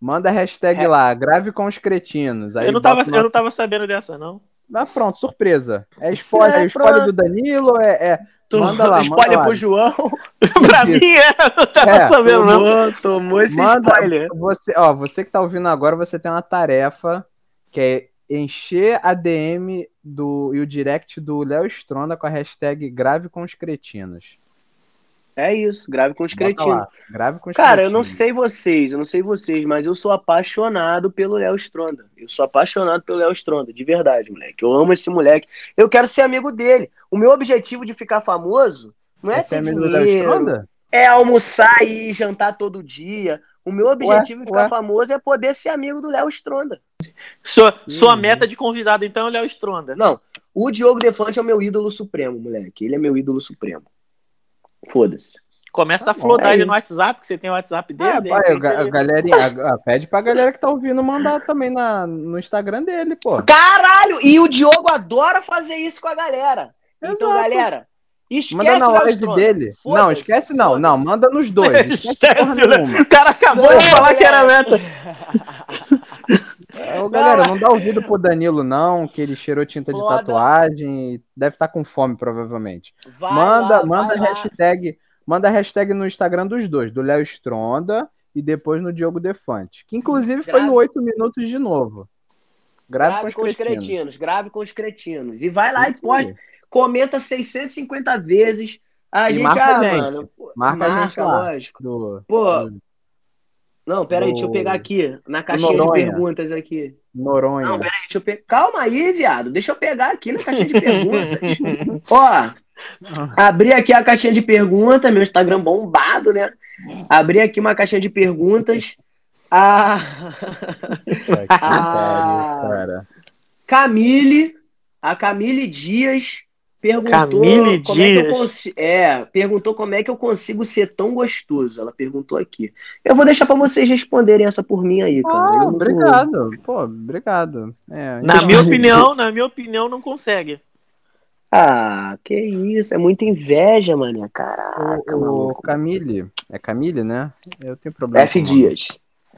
D: Manda a hashtag
C: É.
D: lá, grave com os cretinos. Aí
B: Eu não, tava,
D: o
B: eu não tava sabendo dessa, não.
D: Ah, pronto, surpresa. É spoiler,
C: É,
D: é, spoiler do Danilo, é, é-
C: Tu
D: Manda lá,
C: spoiler
D: manda lá.
C: pro João.
B: pra mim, é, eu não tava
D: É,
B: sabendo, não.
C: Tomou, tomou esse
D: manda,
C: spoiler.
D: você, ó, você que tá ouvindo agora, você tem uma tarefa que é encher a DM do, e o direct do Léo Stronda com a hashtag grave com os cretinos.
C: É isso, grave com os
D: Bota
C: cretinos.
D: lá, grave com os
C: Cara, eu não
D: cretinos.
C: sei vocês, eu não sei vocês, mas eu sou apaixonado pelo Léo Stronda. Eu sou apaixonado pelo Léo Stronda, de verdade, moleque. Eu amo esse moleque. Eu quero ser amigo dele. O meu objetivo de ficar famoso não é
D: é
C: ter
D: amigo do Léo
C: dinheiro,
D: Stronda?
C: é almoçar e jantar todo dia. O meu objetivo de ficar
D: ué.
C: famoso é poder ser amigo do Léo Stronda.
B: Sua, sua
D: Uhum.
B: meta de convidado, então, é o Léo Stronda.
C: Não, o Diogo Defante é o meu ídolo supremo, moleque. Ele é meu ídolo supremo. Foda-se.
B: Começa a
D: Tá
B: flodar
C: é
B: ele
C: isso.
B: no WhatsApp, que você tem o WhatsApp dele.
D: Ah,
B: de
D: pai, a, a
B: ele-
D: galerinha, a- a- pede pra galera que tá ouvindo mandar também na, no Instagram dele, pô.
C: Caralho! E o Diogo adora fazer isso com a galera. Então,
D: Exato.
C: galera, esquece
D: Manda na live dele. Não, esquece não. Não, manda nos dois. Esquece
B: Esquece, né? O cara acabou
C: Não,
B: de falar que era
C: galera.
B: meta.
D: Ô, galera, não dá ouvido pro Danilo, não, que ele cheirou tinta de
C: Foda.
D: tatuagem e deve estar com fome, provavelmente.
C: Vai
D: manda
C: lá,
D: manda
C: lá.
D: hashtag, manda hashtag no Instagram dos dois, do Léo Stronda e depois no Diogo Defante. Que inclusive foi no 8 minutos de novo. Grave,
C: Grave
D: com os cretinos.
C: grave com os cretinos. E vai lá e
D: Isso
C: posta,
D: aí.
C: comenta 650 vezes. A
D: E
C: gente,
D: marca
C: ah,
D: a gente.
C: mano. pô,
D: Marca a gente lá.
C: lógico.
D: Do,
C: Pô,
D: do
C: não, peraí,
D: Do-
C: deixa eu pegar aqui, na caixinha de
D: Noronha.
C: perguntas aqui.
D: Noronha.
C: Não, peraí, deixa eu pegar. Calma aí, viado. Deixa eu pegar aqui na caixinha de perguntas. Ó, abri aqui a caixinha de perguntas, meu Instagram bombado, né? Abri aqui uma caixinha de perguntas. A
D: pariu, cara.
C: Camille, a Camille Dias perguntou
B: Camille
C: como é que eu
B: Dias.
C: consigo. É, perguntou como é que eu consigo ser tão gostoso. Ela perguntou aqui. Eu vou deixar pra vocês responderem essa por mim aí, cara.
D: Ah, obrigado. Pô, obrigado. É,
B: Na minha opinião, na minha opinião, não consegue.
C: Ah, que isso. É muita inveja, mané. Caraca,
D: O, o
C: maluco.
D: Camille, é Camille, né? Eu tenho problema.
C: F
D: com o nome.
C: Dias.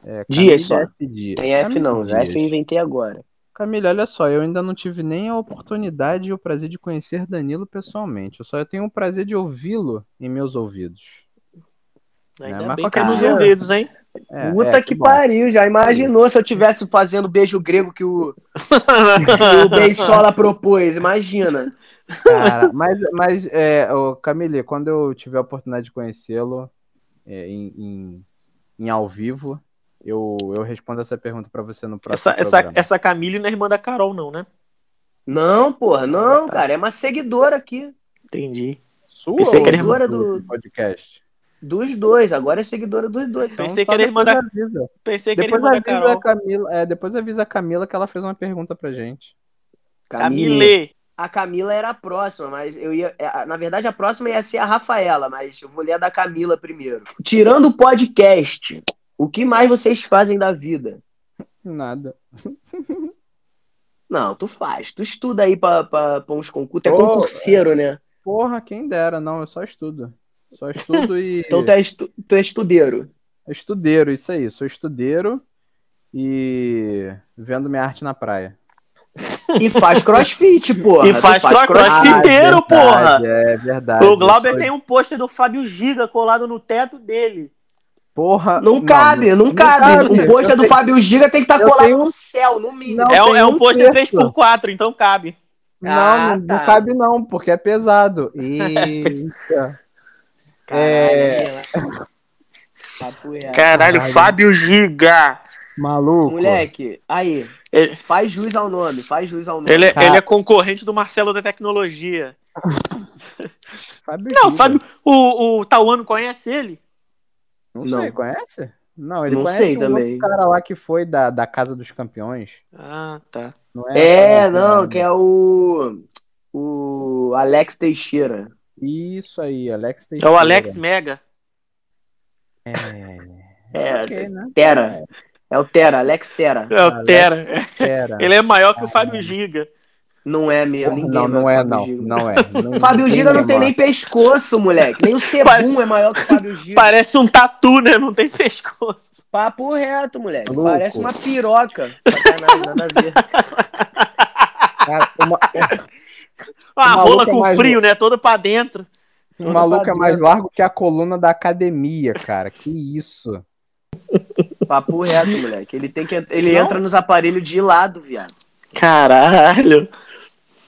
D: É,
C: Dias só.
D: F Dias.
C: Tem F
D: Camille
C: não.
D: Dias.
C: F eu inventei agora.
D: Camille, olha só, eu ainda não tive nem a oportunidade e o prazer de conhecer Danilo pessoalmente. Eu só tenho o prazer de ouvi-lo em meus ouvidos.
B: Ainda
D: É, mas
B: bem que é nos
D: dia-
B: ouvidos, hein?
D: É,
C: Puta
D: é,
C: que
D: bom.
C: pariu. Já imaginou se eu tivesse fazendo o beijo grego que o, que o Beisola propôs? Imagina.
D: Cara, mas, mas é, ô, Camille, quando eu tiver a oportunidade de conhecê-lo é, em, em, em ao vivo, eu, eu respondo essa pergunta pra você no próximo
B: Essa, essa,
D: programa.
B: essa Camille não é irmã da Carol, não, né?
C: Não, porra, não, cara. É uma seguidora aqui.
B: Entendi.
D: Sua
B: pensei que era
C: irmã
D: do,
C: do-
D: podcast?
C: Dos dois. Agora é seguidora dos dois.
D: Então,
B: Pensei que era irmã da-
D: avisa.
B: Pensei que era
D: Depois
B: irmã da
D: avisa
B: Carol.
D: a Camila, é, depois avisa a Camila que ela fez uma pergunta pra gente.
B: Camille.
C: A Camila era a próxima, mas eu ia. é, Na verdade, a próxima ia ser a Rafaela, mas eu vou ler a da Camila primeiro. Tirando o podcast, o que mais vocês fazem da vida?
D: Nada.
C: Não, tu faz. Tu estuda aí pra, pra, pra uns concursos. Tu é concurseiro, né?
D: Porra, quem dera, não, eu só estudo. Só estudo e.
C: Então tu é, estu... tu é estudeiro.
D: Estudeiro, isso aí, sou estudeiro e vendo minha arte na praia.
C: E faz crossfit, porra.
B: E
C: Tu
B: faz cro-
C: crossfit.
B: crossfiteiro, porra.
D: É verdade.
B: O Glauber tem um pôster do Fábio Giga colado no teto dele.
D: Porra.
C: Não, cabe, não, cabe. O pôster
D: Eu
C: do
D: tenho-
C: Fábio Giga tem que estar
D: eu
C: colado
D: tenho-
C: no céu, no mínimo.
D: Não,
B: é, um- é um
D: um
B: pôster
D: texto.
B: 3x4, então cabe.
D: Não,
C: Ah,
D: não,
C: tá.
D: não cabe não, porque é pesado. Eita. É.
C: Caralho.
B: Fábio Giga.
D: Maluco.
C: Moleque, aí,
B: Ele,
C: faz jus ao nome, faz jus ao nome.
B: ele, é-
D: Cara.
B: ele é concorrente do Marcelo da Tecnologia.
D: Fábio
B: Não,
D: Giga.
B: Fábio, o, o Tauano conhece ele?
D: Não
C: Não.
D: sei, conhece? Não, ele
C: Não
D: conhece
C: sei
D: um
C: também.
D: outro cara lá que foi da, da Casa dos Campeões.
B: Ah, tá.
D: Não
C: É,
D: essa,
C: não, que é o. O Alex Teixeira.
D: Isso aí, Alex
B: É
D: Teixeira.
B: o Alex Mega.
D: É,
C: É,
D: ok, né?
C: Tera. É o Tera, Alex Tera.
B: É o
D: Alex
B: Tera.
D: Pera.
B: Ele é maior que o Fábio Giga.
C: Não é mesmo, ninguém.
D: Não, não é não.
C: Giga.
D: Não é. Não-
C: Fábio Giga não tem nem pescoço, moleque. Nem o Cebum é maior que o Fábio Giga.
B: Parece um tatu, né? Não tem pescoço.
C: Papo reto, moleque.
D: Louco.
C: Parece uma piroca. Sacanagem, nada a ver.
D: Cara, uma-
B: rola com
D: mais-
B: frio, né? Toda pra dentro.
D: O maluco é mais largo que a coluna da academia, cara. Que isso.
C: Papo reto, moleque. Ele tem que ele
D: Não?
C: entra nos aparelhos de lado, viado.
B: Caralho.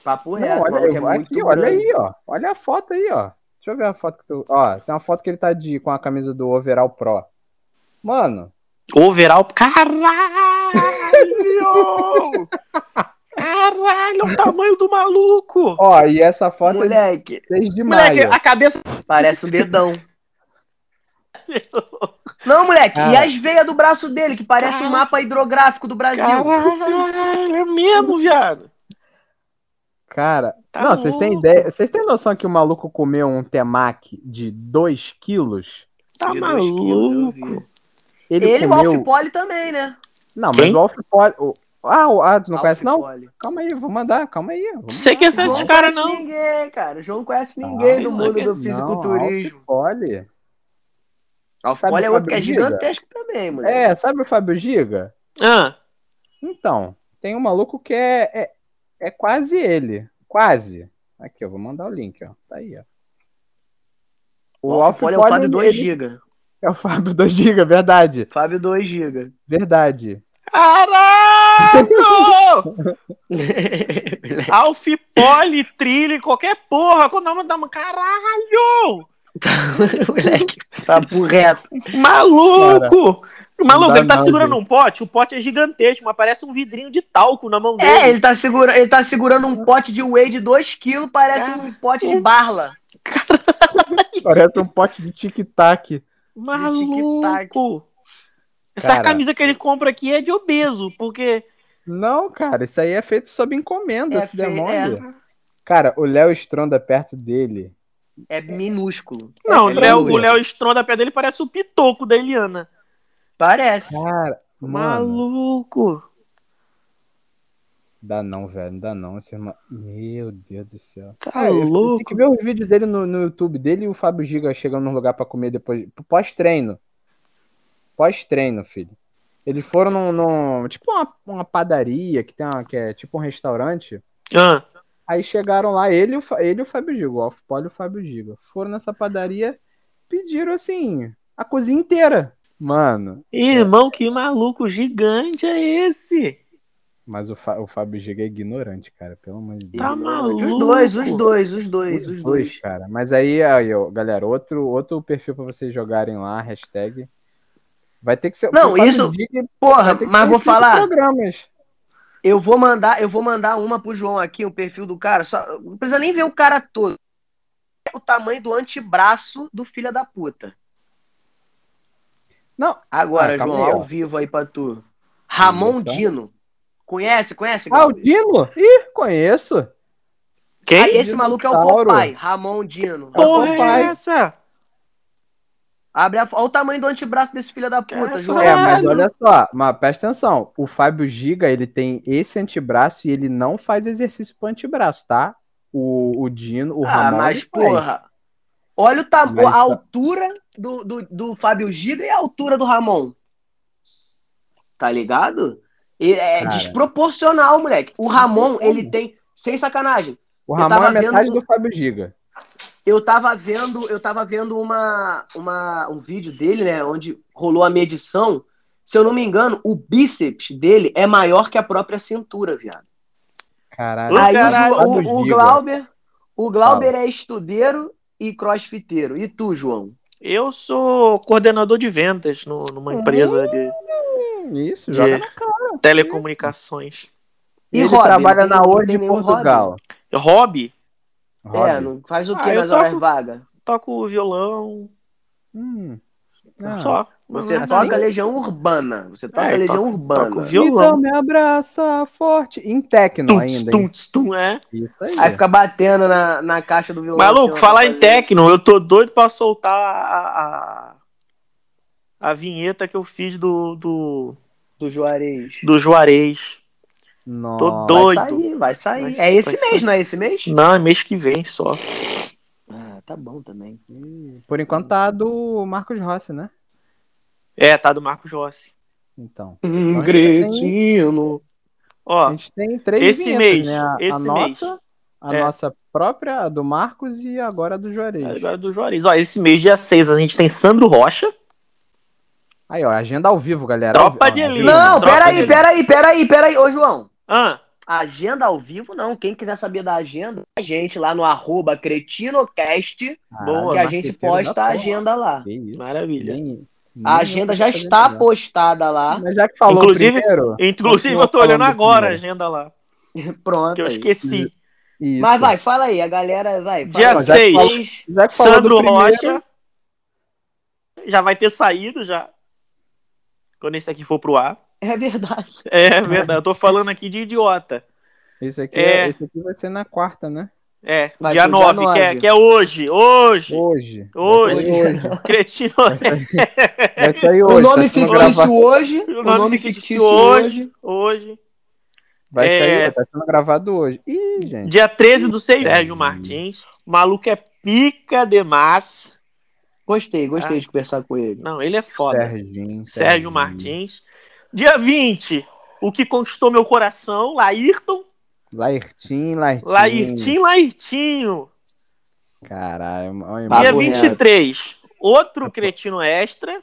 C: Papo
D: Não,
C: reto,
D: olha,
C: é
D: eu-
C: muito
D: aqui, olha
C: grande.
D: aí, ó. Olha a foto aí, ó. Deixa eu ver a foto que tu. Ó, tem uma foto que ele tá de, com a camisa do Overall Pro. Mano,
B: Overall. Caralho! Caralho, o tamanho do maluco!
D: ó, e essa foto é
C: Moleque,
D: de 6 de
B: Moleque,
D: maio.
B: a cabeça.
C: parece o dedão. Não, moleque, e as veias do braço dele, que parece
B: Cara.
C: um mapa hidrográfico do Brasil.
B: Caralho, é mesmo, viado.
D: Cara,
B: Tá
D: não, vocês têm ideia. Vocês têm noção que o maluco comeu um temaki de 2 quilos?
B: Tá
C: De quilos,
B: maluco.
D: Ele,
C: Ele e o
D: comeu.
C: Alf Poli também, né?
D: Não,
B: Quem?
D: mas o Alf Poli. o- Ah, o- ah, tu não conhece, não? Calma aí, vou mandar, calma aí. vou
B: Sei
D: mandar.
B: quem são
C: João
B: esses caras,
C: conhece
B: não.
C: ninguém, cara. O João não conhece ninguém
B: Não,
C: no mundo
B: quem-
C: do
D: Não,
C: fisiculturismo.
D: Alf Poli.
C: Alf Poli é outro que é gigantesco também, moleque.
D: É, sabe o Fábio Giga?
B: Ah,
D: Então, tem um maluco que é, é, é quase ele. Quase. Aqui, eu vou mandar o link, ó. Tá aí, ó.
C: O Alf Poli é o Fábio 2
D: ele-
C: GB.
D: É o Fábio 2 GB, verdade.
C: Fábio 2 GB.
D: Verdade.
B: Caralho! Alf, Poli, Trilha, qualquer porra. Qual o nome da. Caralho!
C: moleque, papo reto.
B: Maluco! Maluco, ele tá
D: nada.
B: segurando um pote, o pote é gigantesco, mas parece um vidrinho de talco na mão é, dele.
C: É, ele tá, segura, ele tá segurando um pote de whey de 2kg, parece um pote de barla. Caralho.
D: Parece um pote de tic-tac.
B: Maluco! Essa camisa que ele compra aqui é de obeso, porque.
D: Não, cara, isso aí é feito sob encomenda,
C: é
D: esse
C: fe...
D: demônio.
C: É.
D: Cara, o Léo Stronda perto dele.
C: É minúsculo.
B: Não,
C: é
B: o Léo Stronda perto dele parece o pitoco da Eliana.
C: Parece.
D: Cara,
B: maluco.
D: Dá não, velho. Não dá não. Esse irmão... Meu Deus do céu.
B: Tá
D: ah, cara,
B: louco.
D: Tem que ver o vídeo dele no, no YouTube dele e o Fábio Giga chegando num lugar para comer depois. Pós-treino. Pós-treino, filho. Eles foram num. num tipo uma, uma, padaria que tem uma, que é tipo um restaurante.
B: Ah.
D: Aí chegaram lá, ele, ele e o Fábio Giga, o Off e o Fábio Giga. Foram nessa padaria, pediram assim, a cozinha inteira. Mano.
B: É Irmão, é... que maluco gigante é esse?
D: Mas o, Fa... o Fábio Giga é ignorante, cara, pelo amor de Deus.
B: Tá maluco.
C: Os dois, os dois, os dois, os, os dois. dois.
D: cara. Mas aí, aí ó, galera, outro, outro perfil pra vocês jogarem lá, hashtag. Vai ter que ser.
C: Não, isso.
D: Giga,
C: porra, mas vou falar.
D: Programas.
C: Eu vou mandar, eu vou mandar uma pro João aqui, o perfil do cara. Só, não precisa nem ver o cara todo. O tamanho do antebraço do filho da puta.
D: Não.
C: Agora,
D: ah,
C: João,
D: aí,
C: ao vivo aí pra tu. Ramon Dino. Conhece, conhece?
D: Ah, o Dino? Ih, conheço.
B: Quem?
C: Aí, esse maluco é o Popeye, Ramon Dino.
B: É porra, é essa?
C: Abre a... Olha o tamanho do antebraço desse filho da puta, João.
D: É, mas olha só, mas presta atenção. O Fábio Giga, ele tem esse antebraço e ele não faz exercício pro antebraço, tá? O, o Dino, o
C: ah,
D: Ramon. Ah, mas
C: porra. Olha o
D: tamanho,
C: a
D: tá-
C: altura do, do, do Fábio Giga e a altura do Ramon. Tá ligado? É
D: Cara.
C: desproporcional, moleque. O Ramon, ele tem. Sem sacanagem.
D: O Ramon é metade
C: vendo...
D: do Fábio Giga.
C: Eu tava vendo, eu tava vendo uma, uma, um vídeo dele, né? Onde rolou a medição. Se eu não me engano, o bíceps dele é maior que a própria cintura, viado.
D: Caralho,
C: Aí
B: caralho,
C: o, o,
D: o
C: Glauber, o Glauber é estudeiro e crossfiteiro. E tu, João?
B: Eu sou coordenador de vendas no, numa empresa de,
D: isso,
B: de
D: cara,
B: telecomunicações.
C: E
D: ele
C: hobby,
D: trabalha na Word
C: em
D: Portugal.
B: Hobby?
D: hobby?
C: É, faz o que
B: ah,
C: nas
B: toco, horas
C: vagas?
B: Toco violão.
D: Hum. Ah,
B: Só.
C: Você
B: assim?
C: toca Legião Urbana. Você toca
B: é,
C: Legião
B: toca,
C: Urbana.
B: Toca então, violão.
D: Então me abraça forte. Em techno
B: tum,
D: ainda.
B: Tum, tum, é.
D: Isso aí.
C: Aí fica batendo na, na caixa do violão.
B: Maluco,
C: assim,
B: falar em techno, eu tô doido pra soltar a, a, a vinheta que eu fiz do, do...
C: Do Juarez.
B: Do Juarez.
D: Nossa.
B: Tô doido.
C: Vai sair, vai sair.
B: Vai,
C: é esse mês,
B: sair.
C: não é esse mês?
B: Não, é mês que vem só
C: tá bom também.
D: Hum, Por enquanto tá do Marcos Rossi, né?
B: É, tá do Marcos Rossi.
D: Então.
C: Hum,
D: Gretino.
B: Ó,
D: a gente tem três
B: esse
D: vinhetas,
B: mês,
D: né? A,
B: esse
D: a
B: mês.
D: A
B: é.
D: nossa própria, a do Marcos e agora a do Juarez.
B: Agora a do Juarez. Ó, esse mês, dia 6, a gente tem Sandro Rocha.
D: Aí, ó, agenda ao vivo, galera.
B: Tropa de elite.
C: Não, peraí, peraí, peraí, peraí. Ô, João.
B: Ah.
C: Agenda ao vivo, não. Quem quiser saber da agenda, a gente lá no arroba cretinocast,
B: ah,
C: que a gente posta a agenda lá.
B: Maravilha.
D: Bem,
C: a agenda já está postada lá.
D: Mas já que falou
B: inclusive,
D: primeiro,
B: inclusive eu tô olhando agora a agenda lá.
C: Pronto.
B: Que eu esqueci.
D: Isso.
C: Mas vai, fala aí, a galera vai.
B: Dia 6, Sandro Rocha. Já vai ter saído já. Quando esse aqui for pro ar.
C: É verdade.
B: É, é verdade. Eu tô falando aqui de idiota.
D: Esse aqui,
B: é...
D: é esse aqui vai ser na quarta, né?
B: É,
C: Mas
B: dia 9, Que, é, que é hoje. Hoje.
D: Hoje.
B: Hoje.
D: hoje.
B: Cretino.
D: Vai sair hoje.
C: O nome
D: tá
C: fictício hoje.
B: O nome,
C: o
B: nome fictício, hoje.
C: Hoje.
D: Vai
B: é...
D: sair, tá sendo gravado hoje. Ih, gente.
B: Dia 13 do 6, Sérgio Martins. O maluco é pica demais.
C: Gostei, gostei
B: ah.
C: de conversar com ele.
B: Não, ele é foda.
D: Serginho,
B: Sérgio Martins. Dia 20, o que conquistou meu coração, Laírton.
D: Lairtinho, Lairtinho.
B: Lairtinho, Lairtinho.
D: Caralho.
B: dia
C: Dia
B: 23, reto. outro tá cretino extra.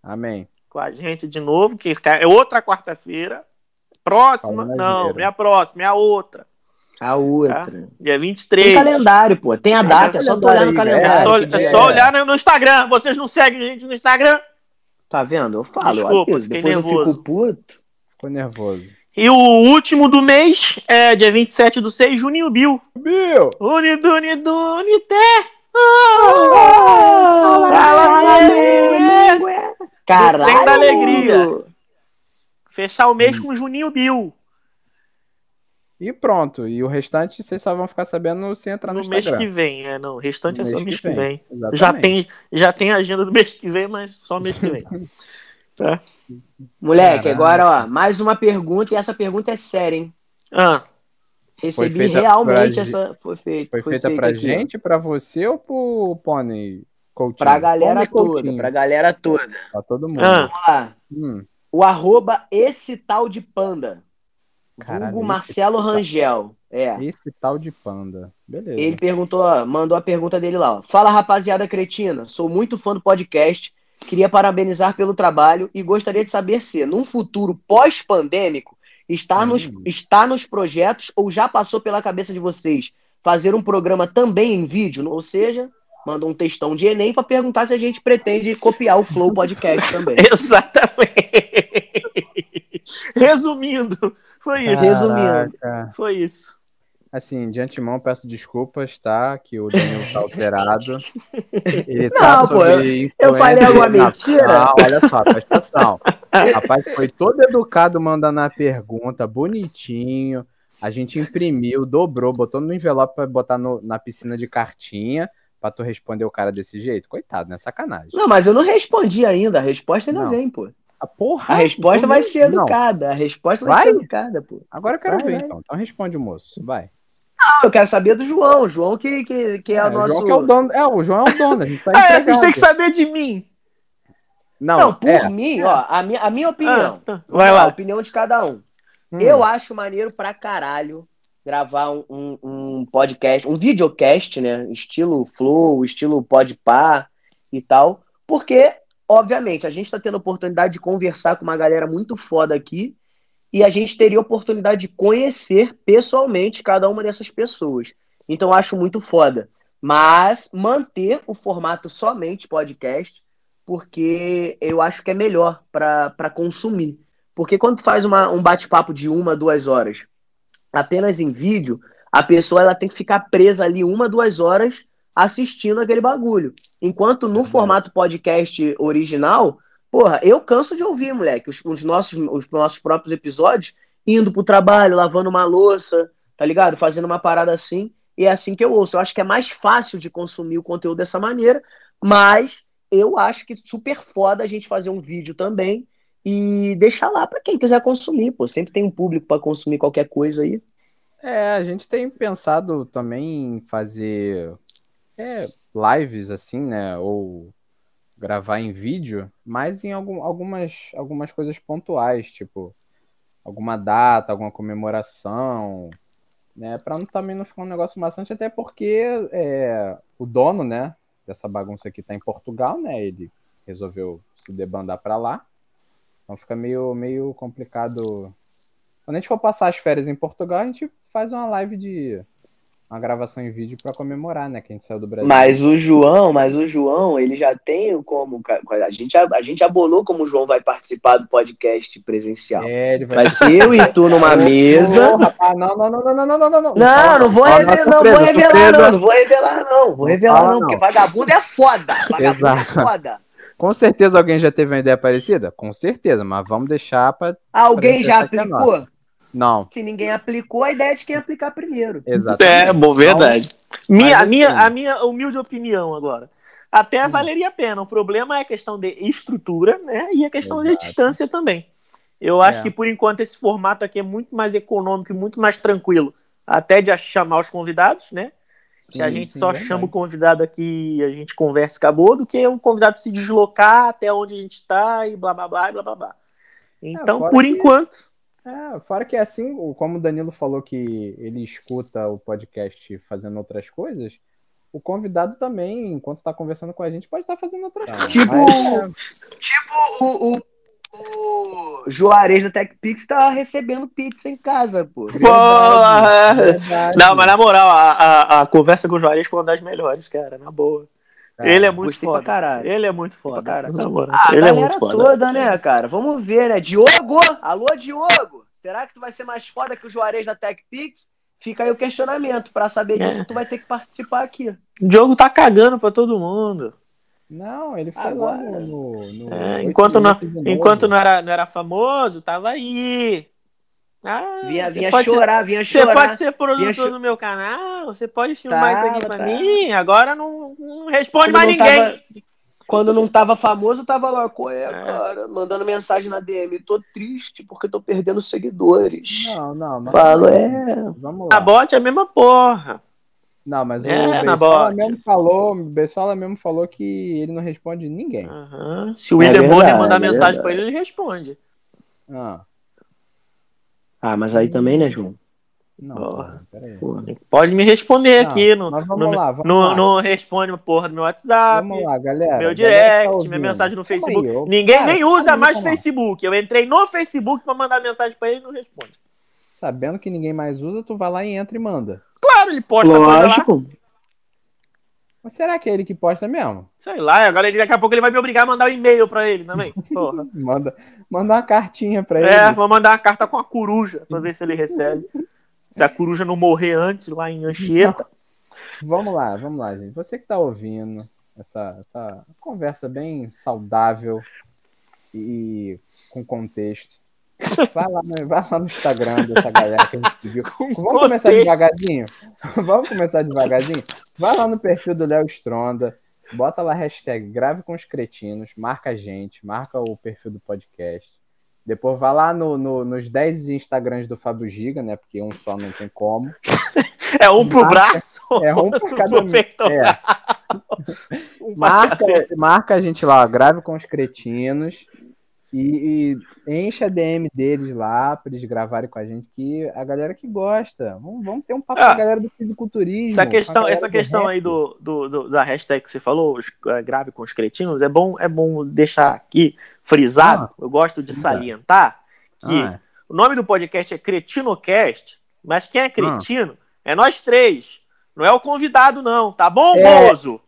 D: Amém.
B: Com a gente de novo, que é outra quarta-feira. Próxima? Não, Não, a próxima, é a outra.
C: A outra.
B: Tá? Dia 23.
C: Tem calendário, pô. Tem a
B: é,
C: data, é só olhar no
B: é,
C: calendário.
B: É só,
C: é só
B: olhar no Instagram. Vocês não seguem a gente no Instagram?
C: Tá vendo? Eu falo,
B: Desculpa,
C: eu aviso. Depois
B: nervoso.
C: eu fico puto.
D: Ficou nervoso.
B: E o último do mês é dia 27 do 6, Juninho Bill.
D: Bill!
B: Unidunidunite! Ah!
C: Fala, Caralho!
B: Trem da alegria. Fechar o mês hum. com Juninho Bill.
D: E pronto. E o restante vocês só vão ficar sabendo se entrar no,
B: no mês
D: Instagram.
B: que vem, é, não. O restante
D: No
B: é só
D: mês
B: mês
D: que
B: que
D: vem,
B: vem.
D: exatamente.
B: Já tem, já tem a agenda do mês que vem, mas só mês que vem. Tá?
C: Moleque,
D: Caralho.
C: agora, ó, mais uma pergunta, e essa pergunta é séria, hein?
B: Ah,
C: Recebi realmente
D: pra
C: essa. Foi feita.
D: Foi feita
C: feita
D: pra
C: aqui,
D: gente, pra você ou pro Pony Coutinho?
C: Pra galera
D: Pony
C: toda,
D: Coutinho.
C: pra galera toda.
D: Pra todo mundo.
B: Ah.
C: Vamos lá.
D: Hum,
C: O arroba esse tal de panda.
D: Caralho, esse
C: Marcelo
D: tal-
C: Rangel. É.
D: esse tal de panda. Beleza.
C: Ele perguntou, mandou a pergunta dele lá. Ó. Fala, rapaziada cretina. Sou muito fã do podcast. Queria parabenizar pelo trabalho e gostaria de saber se, num futuro pós-pandêmico, está, nos,
D: Hum.
C: está nos projetos ou já passou pela cabeça de vocês fazer um programa também em vídeo? Ou seja, mandou um textão de Enem para perguntar se a gente pretende copiar o Flow Podcast também.
B: exatamente. Resumindo, foi isso.
C: Resumindo.
B: Foi isso.
D: Assim, de antemão, peço desculpas, tá? Que o Daniel tá alterado. Ele
C: Não,
D: tá
C: pô, eu falei alguma
D: na-
C: mentira?
D: Não, olha só, presta atenção. Rapaz, foi todo educado mandando a pergunta, bonitinho. A gente imprimiu, dobrou, botou no envelope pra botar no- na piscina de cartinha pra tu responder o cara desse jeito. Coitado, né? Sacanagem.
C: Não, mas eu não respondi ainda. A resposta ainda
D: Não.
C: vem, pô.
D: A porra.
C: A resposta vai
D: não-
C: ser
D: não.
C: educada. A resposta vai,
D: Vai?
C: ser educada, pô.
D: Agora eu quero
C: Vai,
D: ver,
C: vai.
D: então. Então responde, moço. Vai.
C: Não, eu quero saber do João. O João que, que, que é, o
D: o
C: nosso.
D: João que é o dono. É, o João é o dono. A gente tá
B: Ah, é, vocês têm que saber de mim.
D: Não,
C: Não, por
D: é.
C: mim, ó, a minha, a minha opinião.
B: Ah, tá. Vai
C: A
B: lá.
C: opinião de cada um.
D: Hum.
C: Eu acho maneiro pra caralho gravar um, um, um podcast, um videocast, né? Estilo Flow, estilo Podpah e tal. Porque, obviamente, a gente tá tendo a oportunidade de conversar com uma galera muito foda aqui e a gente teria a oportunidade de conhecer pessoalmente cada uma dessas pessoas. Então, acho muito foda. Mas manter o formato somente podcast, porque eu acho que é melhor para consumir. Porque quando faz uma, um bate-papo de uma, duas horas apenas em vídeo, a pessoa ela tem que ficar presa ali uma, duas horas assistindo aquele bagulho. Enquanto no formato podcast original, porra, eu canso de ouvir, moleque, os, os nossos, os nossos próprios episódios, indo pro trabalho, lavando uma louça, tá ligado? Fazendo uma parada assim. E é assim que eu ouço. Eu acho que é mais fácil de consumir o conteúdo dessa maneira, mas eu acho que super foda a gente fazer um vídeo também e deixar lá pra quem quiser consumir, pô. Sempre tem um público pra consumir qualquer coisa aí.
D: É, a gente tem pensado também em fazer é, lives assim, né? Ou gravar em vídeo, mas em algum- algumas, algumas coisas pontuais, tipo alguma data, alguma comemoração, né? Pra não, também não ficar um negócio maçante, até porque é, o dono, né? Dessa bagunça aqui tá em Portugal, né? Ele resolveu se debandar pra lá. Então fica meio, meio complicado. Quando a gente for passar as férias em Portugal, a gente faz uma live de uma gravação em vídeo para comemorar, né? Que a gente saiu do Brasil.
C: Mas o João, mas o João, ele já tem como. A gente, a, gente abolou como o João vai participar do podcast presencial.
D: É, ele vai.
C: Mas eu e tu numa mesa.
D: Não, não, não, não, não, não, não, não. Não,
C: não, vou, revelar, não, vou revelar, não, não vou revelar, não. Vou revelar, não, porque vagabundo é foda. Vagabundo é foda.
D: Com certeza alguém já teve uma ideia parecida? Com certeza, mas vamos deixar para.
C: Alguém já aplicou?
D: Não,
C: Se ninguém aplicou, a ideia é de quem aplicar primeiro.
D: exatamente.
B: É, bom, verdade. Minha, a, minha,
D: assim-
B: a minha humilde opinião agora. Até
D: Hum.
B: valeria a pena. O problema é a questão de estrutura, né? E a questão de
D: Exato.
B: distância também. Eu acho
D: É.
B: que, por enquanto, esse formato aqui é muito mais econômico e muito mais tranquilo. Até de chamar os convidados, né? que a
D: Sim,
B: gente
D: sim,
B: só
D: verdade.
B: chama o convidado aqui e a gente conversa e acabou, do que o convidado se deslocar até onde a gente está e blá blá blá e blá blá blá. Então,
D: fora
B: por
D: que-
B: enquanto.
D: É, fora que assim, o- como o Danilo falou que ele escuta o podcast fazendo outras coisas, o convidado também, enquanto está conversando com a gente, pode estar fazendo outras coisas.
C: Tipo-
D: Mas,
C: Tipo, o, o, o Juarez da TechPix tá recebendo pizza em casa, pô.
B: Porra!
D: é verdade.
B: Não, mas na moral, a, a, a conversa com o Juarez foi uma das melhores, cara, na boa.
D: Cara,
B: ele é muito foda.
C: caralho.
B: Ele é muito foda. moral.
C: Ah, a
B: ele é muito foda.
C: toda, né, cara? Vamos ver, né? Diogo! Alô, Diogo! Será que tu vai ser mais foda que o Juarez da TechPix? Fica aí o questionamento. Pra saber
B: É.
C: disso, tu vai ter que participar aqui.
B: O Diogo tá cagando pra todo mundo.
D: Não, ele foi
C: Agora-
D: lá no. no- no
B: É, enquanto não, enquanto não era, não era famoso, tava aí. Ah,
C: Vinha,
B: você
C: vinha
B: ser-
C: chorar, vinha
B: Você
C: chorar.
B: pode ser produtor do meu canal, você pode filmar isso aqui pra
C: tava.
B: mim. Agora não, não responde
C: Quando
B: mais
C: não
B: ninguém.
C: tava- quando não tava famoso, tava lá, qual é,
B: É.
C: cara? Mandando mensagem na DM. Tô triste porque tô perdendo seguidores.
D: Não, não, mas.
C: Falo, é.
D: Vamos
B: A
D: lá.
B: bot é a mesma porra.
D: Não, mas o
B: É, na
D: Bessola mesmo falou, o Bessola mesmo falou que ele não responde ninguém.
B: Se o
C: É
B: William Bonner
C: verdade,
B: mandar
C: é
B: mensagem pra ele, ele responde.
D: Ah,
C: Ah, mas aí também, né, João?
D: não,
B: Porra.
D: porra.
B: Pode me responder
D: Não,
B: aqui. No, no,
D: lá, vamos
B: no,
D: lá.
B: no responde porra do meu WhatsApp.
D: Vamos lá, galera.
B: Meu
D: Galera que tá
B: direct, minha mensagem no
D: Calma aí,
B: Facebook.
D: eu-
B: Ninguém
D: cara,
B: nem usa
D: aí,
B: mais. Facebook. Eu entrei no Facebook pra mandar mensagem pra ele e não responde.
D: Sabendo que ninguém mais usa, tu vai lá e entra e manda.
B: Claro, ele posta coisa lá.
C: Lógico.
D: Mas será que é ele que posta mesmo?
B: Sei lá, agora ele, daqui a pouco ele vai me obrigar a mandar um e-mail pra ele também.
D: Manda, manda uma cartinha pra ele.
B: É, vou mandar uma carta com a coruja pra ver se ele recebe. Se a coruja não morrer antes lá em Anchieta.
D: Vamos lá, vamos lá, gente. Você que tá ouvindo essa, essa conversa bem saudável e com contexto. Vai lá, no, vai lá no Instagram dessa galera que a gente seguiu. Vamos começar
B: contexto.
D: devagarzinho? Vamos começar devagarzinho? Vai lá no perfil do Léo Stronda, bota lá a hashtag grave com os cretinos, marca a gente, marca o perfil do podcast. Depois vai lá no, no- nos 10 Instagrams do Fábio Giga, né? Porque um só não tem como.
B: É um pro
D: Marca-
B: braço,
D: É um cada
B: pro
D: um.
B: peitoral.
D: É.
B: Um
D: Marca, marca a gente lá, grave com os cretinos e, e enche a DM deles lá pra eles gravarem com a gente, que a galera que gosta. Vamos, vamos ter um papo
B: Ah,
D: com a galera do fisiculturismo.
B: Essa questão, essa
D: do
B: questão
D: rap.
B: aí do, do, do- da hashtag que você falou, os, eh, grave com os cretinos, é bom, é bom deixar aqui frisado. eu gosto de salientar que
D: Ah,
B: o nome do podcast é Cretinocast, mas quem é cretino é nós três. Não é o convidado, não, tá bom,
D: É.
B: Bozo?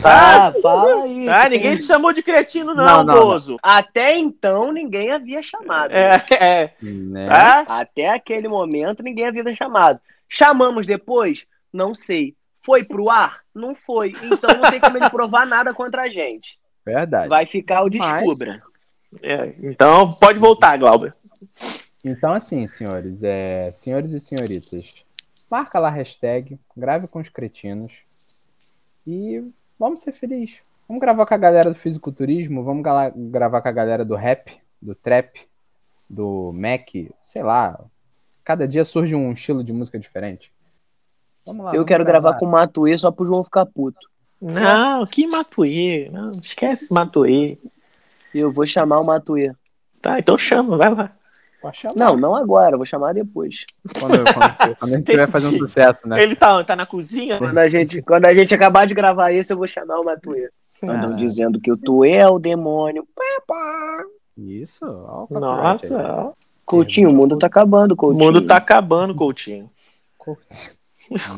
B: Tá?
C: Ah, fala aí.
B: Tá? Ninguém te chamou de cretino, não,
D: Não, não, não.
B: Bozo.
C: Até então, ninguém havia chamado.
B: É, é,
D: né?
B: tá?
C: Até aquele momento, ninguém havia chamado. Chamamos depois? Não sei. Foi pro ar? Não foi. Então não tem como ele provar nada contra a gente.
D: Verdade.
C: Vai ficar o
D: Mas-
C: descubra.
B: É, Então, pode voltar, Glauber.
D: Então, assim, senhores, é, senhores e senhoritas, marca lá a hashtag, grave com os cretinos e vamos ser felizes. Vamos gravar com a galera do fisiculturismo, vamos gravar com a galera do rap, do trap, do Mac, sei lá. Cada dia surge um estilo de música diferente. Vamos lá.
C: Eu
D: vamos
C: quero gravar com o Matuê só pro João ficar puto.
B: Não, que Matuê. Não, esquece Matuê.
C: Eu vou chamar o Matuê.
B: Tá, então chama, vai lá.
C: Não, não agora, vou chamar depois.
D: Quando, quando- quando a gente estiver fazendo
B: Entendi.
D: sucesso, né?
B: Ele tá, tá na cozinha?
C: Quando a gente, quando a gente acabar de gravar isso, eu vou chamar o Matuê. Andam
D: Ah.
C: dizendo que o Tuê é o demônio.
D: Isso, ó, o aí.
B: Nossa, ó,
C: Coutinho, o mundo tá acabando,
B: o
C: Coutinho.
B: mundo tá acabando, Coutinho.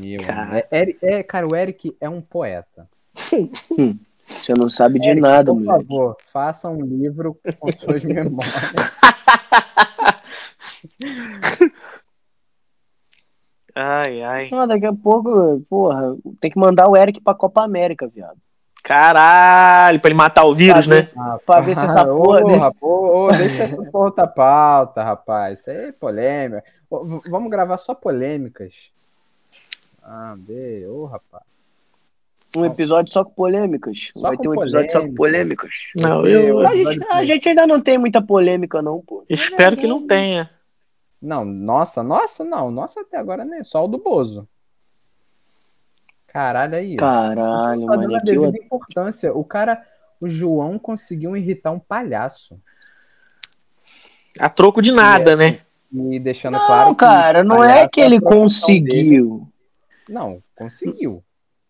D: Meu,
B: Cara.
D: é, Eri- é, cara, o Eric é um poeta.
C: Você não sabe de
D: Eric,
C: nada,
D: por favor, faça um livro com suas memórias.
B: Ai, ai.
C: Ah, daqui a pouco, porra, tem que mandar o Eric pra Copa América, viado.
B: Caralho, pra ele matar o vírus,
C: Pra
B: né?
C: ver se- Pra ver se essa
D: Ah,
C: porra
D: ô,
C: desse-
D: ô, ô, deixa essa porra outra pauta, rapaz. Isso aí é polêmica. Ô, vamos gravar só polêmicas. Ah, bê, ô, rapaz.
C: Um episódio só com polêmicas.
D: Só
C: Vai
D: com
C: ter um episódio só com
D: polêmica.
C: polêmicas.
B: Não, eu
C: A gente, a gente ainda não tem muita polêmica, não, pô.
B: espero que não tenha.
D: Não, nossa, nossa, não. Nossa, até agora nem só o do Bozo. Caralho aí.
C: Caralho,
D: tá
C: mano.
D: devida importância. O cara, o João conseguiu irritar um palhaço.
B: A troco de nada, né?
D: E deixando
C: Não,
D: claro que
C: cara, não é que ele
D: profissão dele.
C: conseguiu.
D: Não, conseguiu.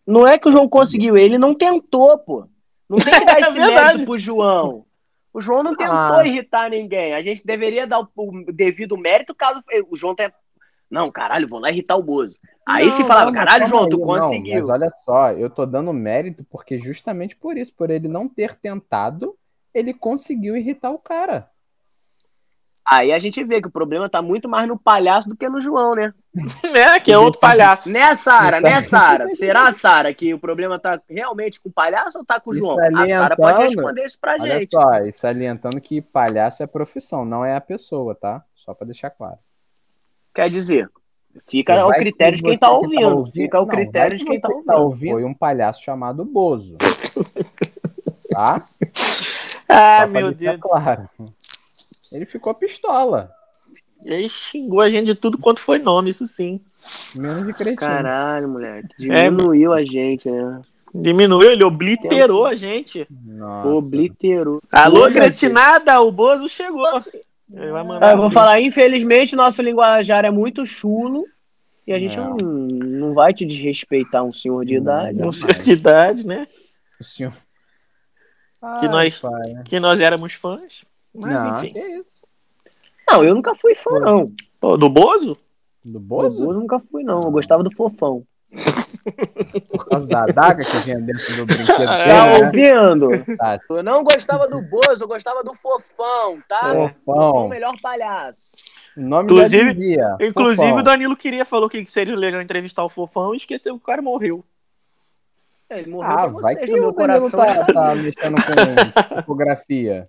C: Não é que o João conseguiu, ele não tentou, pô. Não tem que dar esse
B: verdade.
C: mérito pro João. O João não tentou
D: Ah.
C: irritar ninguém. A gente deveria dar o, o devido mérito caso o João tenha. Não, caralho, vou lá irritar o Bozo. Aí
D: Não,
C: se falava,
D: não,
C: caralho, João, tu
D: não,
C: conseguiu.
D: mas olha só, eu tô dando mérito porque justamente por isso, por ele não ter tentado, ele conseguiu irritar o cara.
C: Aí a gente vê que o problema tá muito mais no palhaço do que no João, né?
B: É, que é outro palhaço.
C: Né, Sara? Né, Sara? Será, Sara, que o problema tá realmente com o palhaço ou tá com o João? A Sara pode responder isso pra
D: Olha
C: gente.
D: só, e salientando que palhaço é profissão, não é a pessoa, tá? Só pra deixar claro.
C: Quer dizer, fica ao critério de quem tá
D: que
C: ouvindo. Fica ao
D: Não,
C: critério de
D: que
C: quem tá
D: você
C: ouvindo.
D: Foi um palhaço chamado Bozo. tá?
B: Ah, meu Deus.
D: Claro. Ele ficou pistola.
B: Ele xingou a gente de tudo quanto foi nome, isso sim.
D: Menos de cretino.
C: Caralho, moleque.
B: É.
C: Diminuiu a gente, né?
B: Diminuiu, ele obliterou a gente.
D: Nossa.
C: Obliterou.
B: Alô, cretinada, o Bozo chegou. Ele vai mandar
C: Ah, eu vou
B: assim.
C: falar, infelizmente, nosso linguajar é muito chulo e a gente
D: Não.
C: não, não vai te desrespeitar um senhor de
D: Não,
C: idade.
B: Com senhor de idade, né?
D: O senhor.
B: Que
D: Ai,
B: nós-
D: pai.
B: Que nós éramos fãs. Mas
D: Não,
B: enfim.
D: isso?
C: Não, eu nunca fui fã, não.
B: Pô, do Bozo?
D: Do
C: Bozo?
D: Bozo?
C: Eu nunca fui, não. Eu gostava do fofão.
D: Por causa da adaga que vinha dentro do brinquedo.
B: É.
C: Tá
D: né?
C: ouvindo?
D: Tá.
C: Eu não gostava do Bozo, eu gostava do fofão, tá?
B: É.
C: O
D: Fofão.
C: melhor palhaço.
D: Nome
B: Inclusive-
D: dizia.
B: Inclusive,
D: Fofão.
B: o Danilo queria, falou que seria legal entrevistar o Fofão e esqueceu que o cara morreu.
C: Ele morreu
D: Ah, vai
C: vocês,
D: que
C: no meu coração.
D: tá, tá mexendo com fotografia.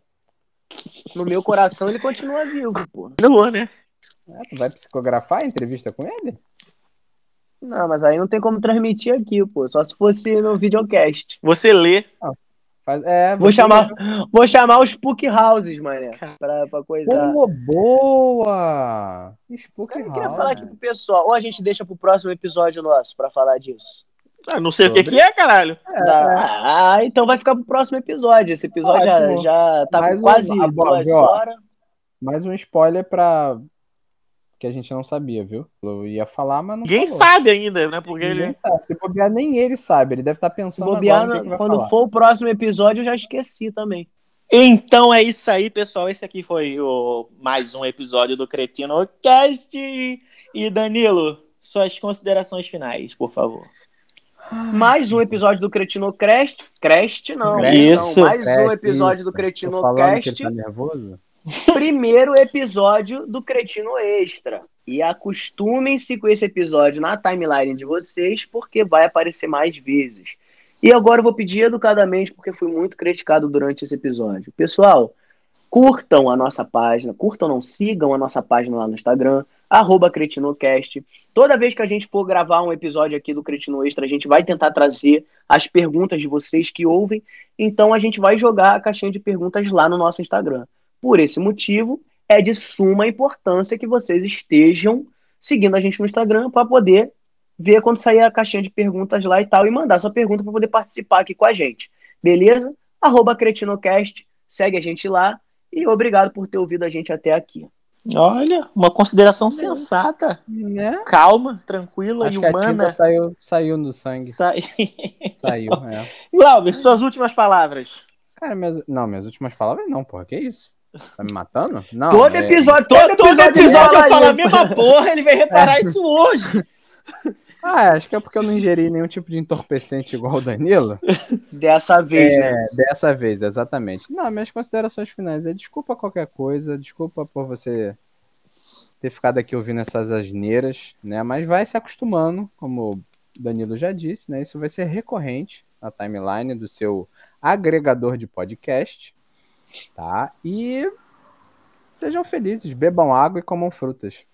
C: No meu coração ele continua vivo, pô.
B: Melhorou, né?
D: É, tu vai psicografar a entrevista com ele?
C: Não, mas aí não tem como transmitir aqui, pô. Só se fosse no videocast.
B: Você lê.
D: Faz- é,
C: Vou
D: você-
C: chamar, vou chamar os Spook Houses, mané. Pra, pra coisar.
D: Pô, boa! Spook
C: eu queria
D: House.
C: falar aqui pro pessoal. Ou a gente deixa pro próximo episódio nosso pra falar disso.
B: Ah, não sei o que,
D: Sobre?
B: que é, caralho.
C: Ah, então vai ficar pro próximo episódio. Esse episódio já,
D: Ótimo.
C: já tá
D: Mais um-
C: quase
D: ah, bom,
C: duas horas.
D: Mais um spoiler pra. Que a gente não sabia, viu? Eu ia falar, mas não
B: Ninguém
D: falou.
B: sabe ainda, né? Porque
D: Ninguém
B: ele.
D: sabe. Se bobear, nem ele sabe. Ele deve estar
C: Se
D: pensando
C: bobear,
D: agora no que que vai
C: quando
D: falar.
C: for o próximo episódio, eu já esqueci também.
B: Então é isso aí, pessoal. Esse aqui foi o mais um episódio do Cretino Cast. E Danilo, suas considerações finais, por favor.
C: Mais um episódio do Cretino Crest. Crest, não.
D: Crest.
B: Isso.
C: Não, mais um episódio
D: isso.
C: do Cretino
D: ele tá nervoso?
C: primeiro episódio do Cretino Extra. E acostumem-se com esse episódio na timeline de vocês, porque vai aparecer mais vezes. E agora eu vou pedir educadamente, porque fui muito criticado durante esse episódio. Pessoal, curtam a nossa página, curtam não, sigam a nossa página lá no Instagram, arroba CretinoCast. Toda vez que a gente for gravar um episódio aqui do Cretino Extra, a gente vai tentar trazer as perguntas de vocês que ouvem. Então a gente vai jogar a caixinha de perguntas lá no nosso Instagram. Por esse motivo, é de suma importância que vocês estejam seguindo a gente no Instagram para poder ver quando sair a caixinha de perguntas lá e tal e mandar sua pergunta para poder participar aqui com a gente. Beleza? Arroba Cretinocast, segue a gente lá e obrigado por ter ouvido a gente até aqui.
B: Olha, uma consideração sensata,
D: Né?
B: calma, tranquila
D: Acho
B: e
D: que a tinta
B: humana.
D: saiu, saiu no sangue.
B: Sai...
D: Saiu, é.
B: Glauber, suas últimas palavras.
D: Cara, minhas, não, minhas últimas palavras não, porra. Que isso? Tá me matando? Não.
C: todo
D: é-
C: episódio, todo
B: Todo
C: episódio,
B: episódio eu
C: ele
B: falo a
C: isso.
B: mesma porra, ele vai reparar isso hoje.
D: Ah, acho que é porque eu não ingeri nenhum tipo de entorpecente igual o Danilo.
C: Dessa vez, né?
D: É, dessa vez, exatamente. Não, minhas considerações finais é desculpa qualquer coisa, desculpa por você ter ficado aqui ouvindo essas asneiras, né? Mas vai se acostumando, como o Danilo já disse, né? Isso vai ser recorrente na timeline do seu agregador de podcast, tá? E sejam felizes, bebam água e comam frutas.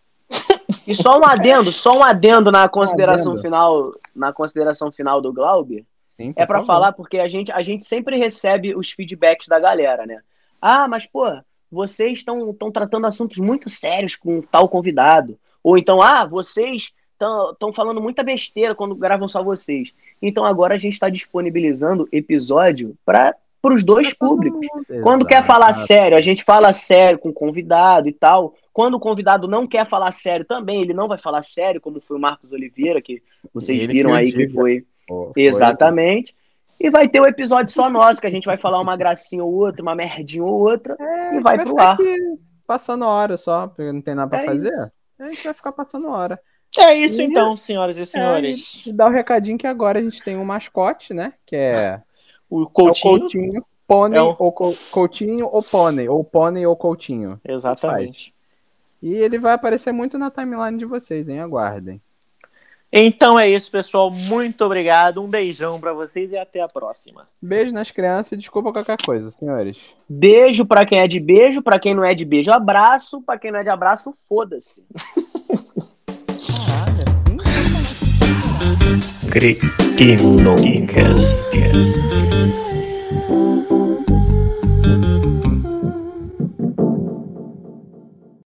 C: E só um adendo, só um adendo na consideração
D: adendo.
C: final, na consideração final do Glauber.
D: Sim,
C: É
D: favor.
C: falar porque a gente, a gente sempre recebe os feedbacks da galera, né? Ah, mas pô, vocês estão tratando assuntos muito sérios com tal convidado. Ou então, ah, vocês estão falando muita besteira quando gravam só vocês. Então agora a gente está disponibilizando episódio para os dois públicos. Quando quer falar sério, a gente fala sério com o convidado e tal. Quando o convidado não quer falar sério também, ele não vai falar sério, como foi o Marcos Oliveira, que vocês
D: Ele
C: viram
D: que
C: aí que foi
D: Pô, foi-
C: Exatamente. E vai ter o episódio só nosso, que a gente vai falar uma gracinha ou outra, uma merdinha ou outra,
D: É,
C: e vai
D: a gente
C: pro
D: ficar
C: ar.
D: passando hora só, porque não tem nada pra
C: É
D: fazer.
C: isso.
D: A gente vai ficar passando hora.
B: É isso
D: E-
B: então, senhoras e senhores.
D: É, e dá o recadinho que agora a gente tem um mascote, né? Que é,
B: O
D: é o
B: Coutinho.
D: Coutinho, Pônei
B: É o-
D: ou co- Coutinho ou Pônei, ou Pônei ou Coutinho.
B: Exatamente.
D: E ele vai aparecer muito na timeline de vocês, hein? Aguardem.
B: Então é isso, pessoal. Muito obrigado. Um beijão para vocês e até a próxima.
D: Beijo nas crianças e desculpa qualquer coisa, senhores.
C: Beijo para quem é de beijo, para quem não é de beijo, abraço, para quem não é de abraço, foda-se. Caralho.
B: Cretinocast.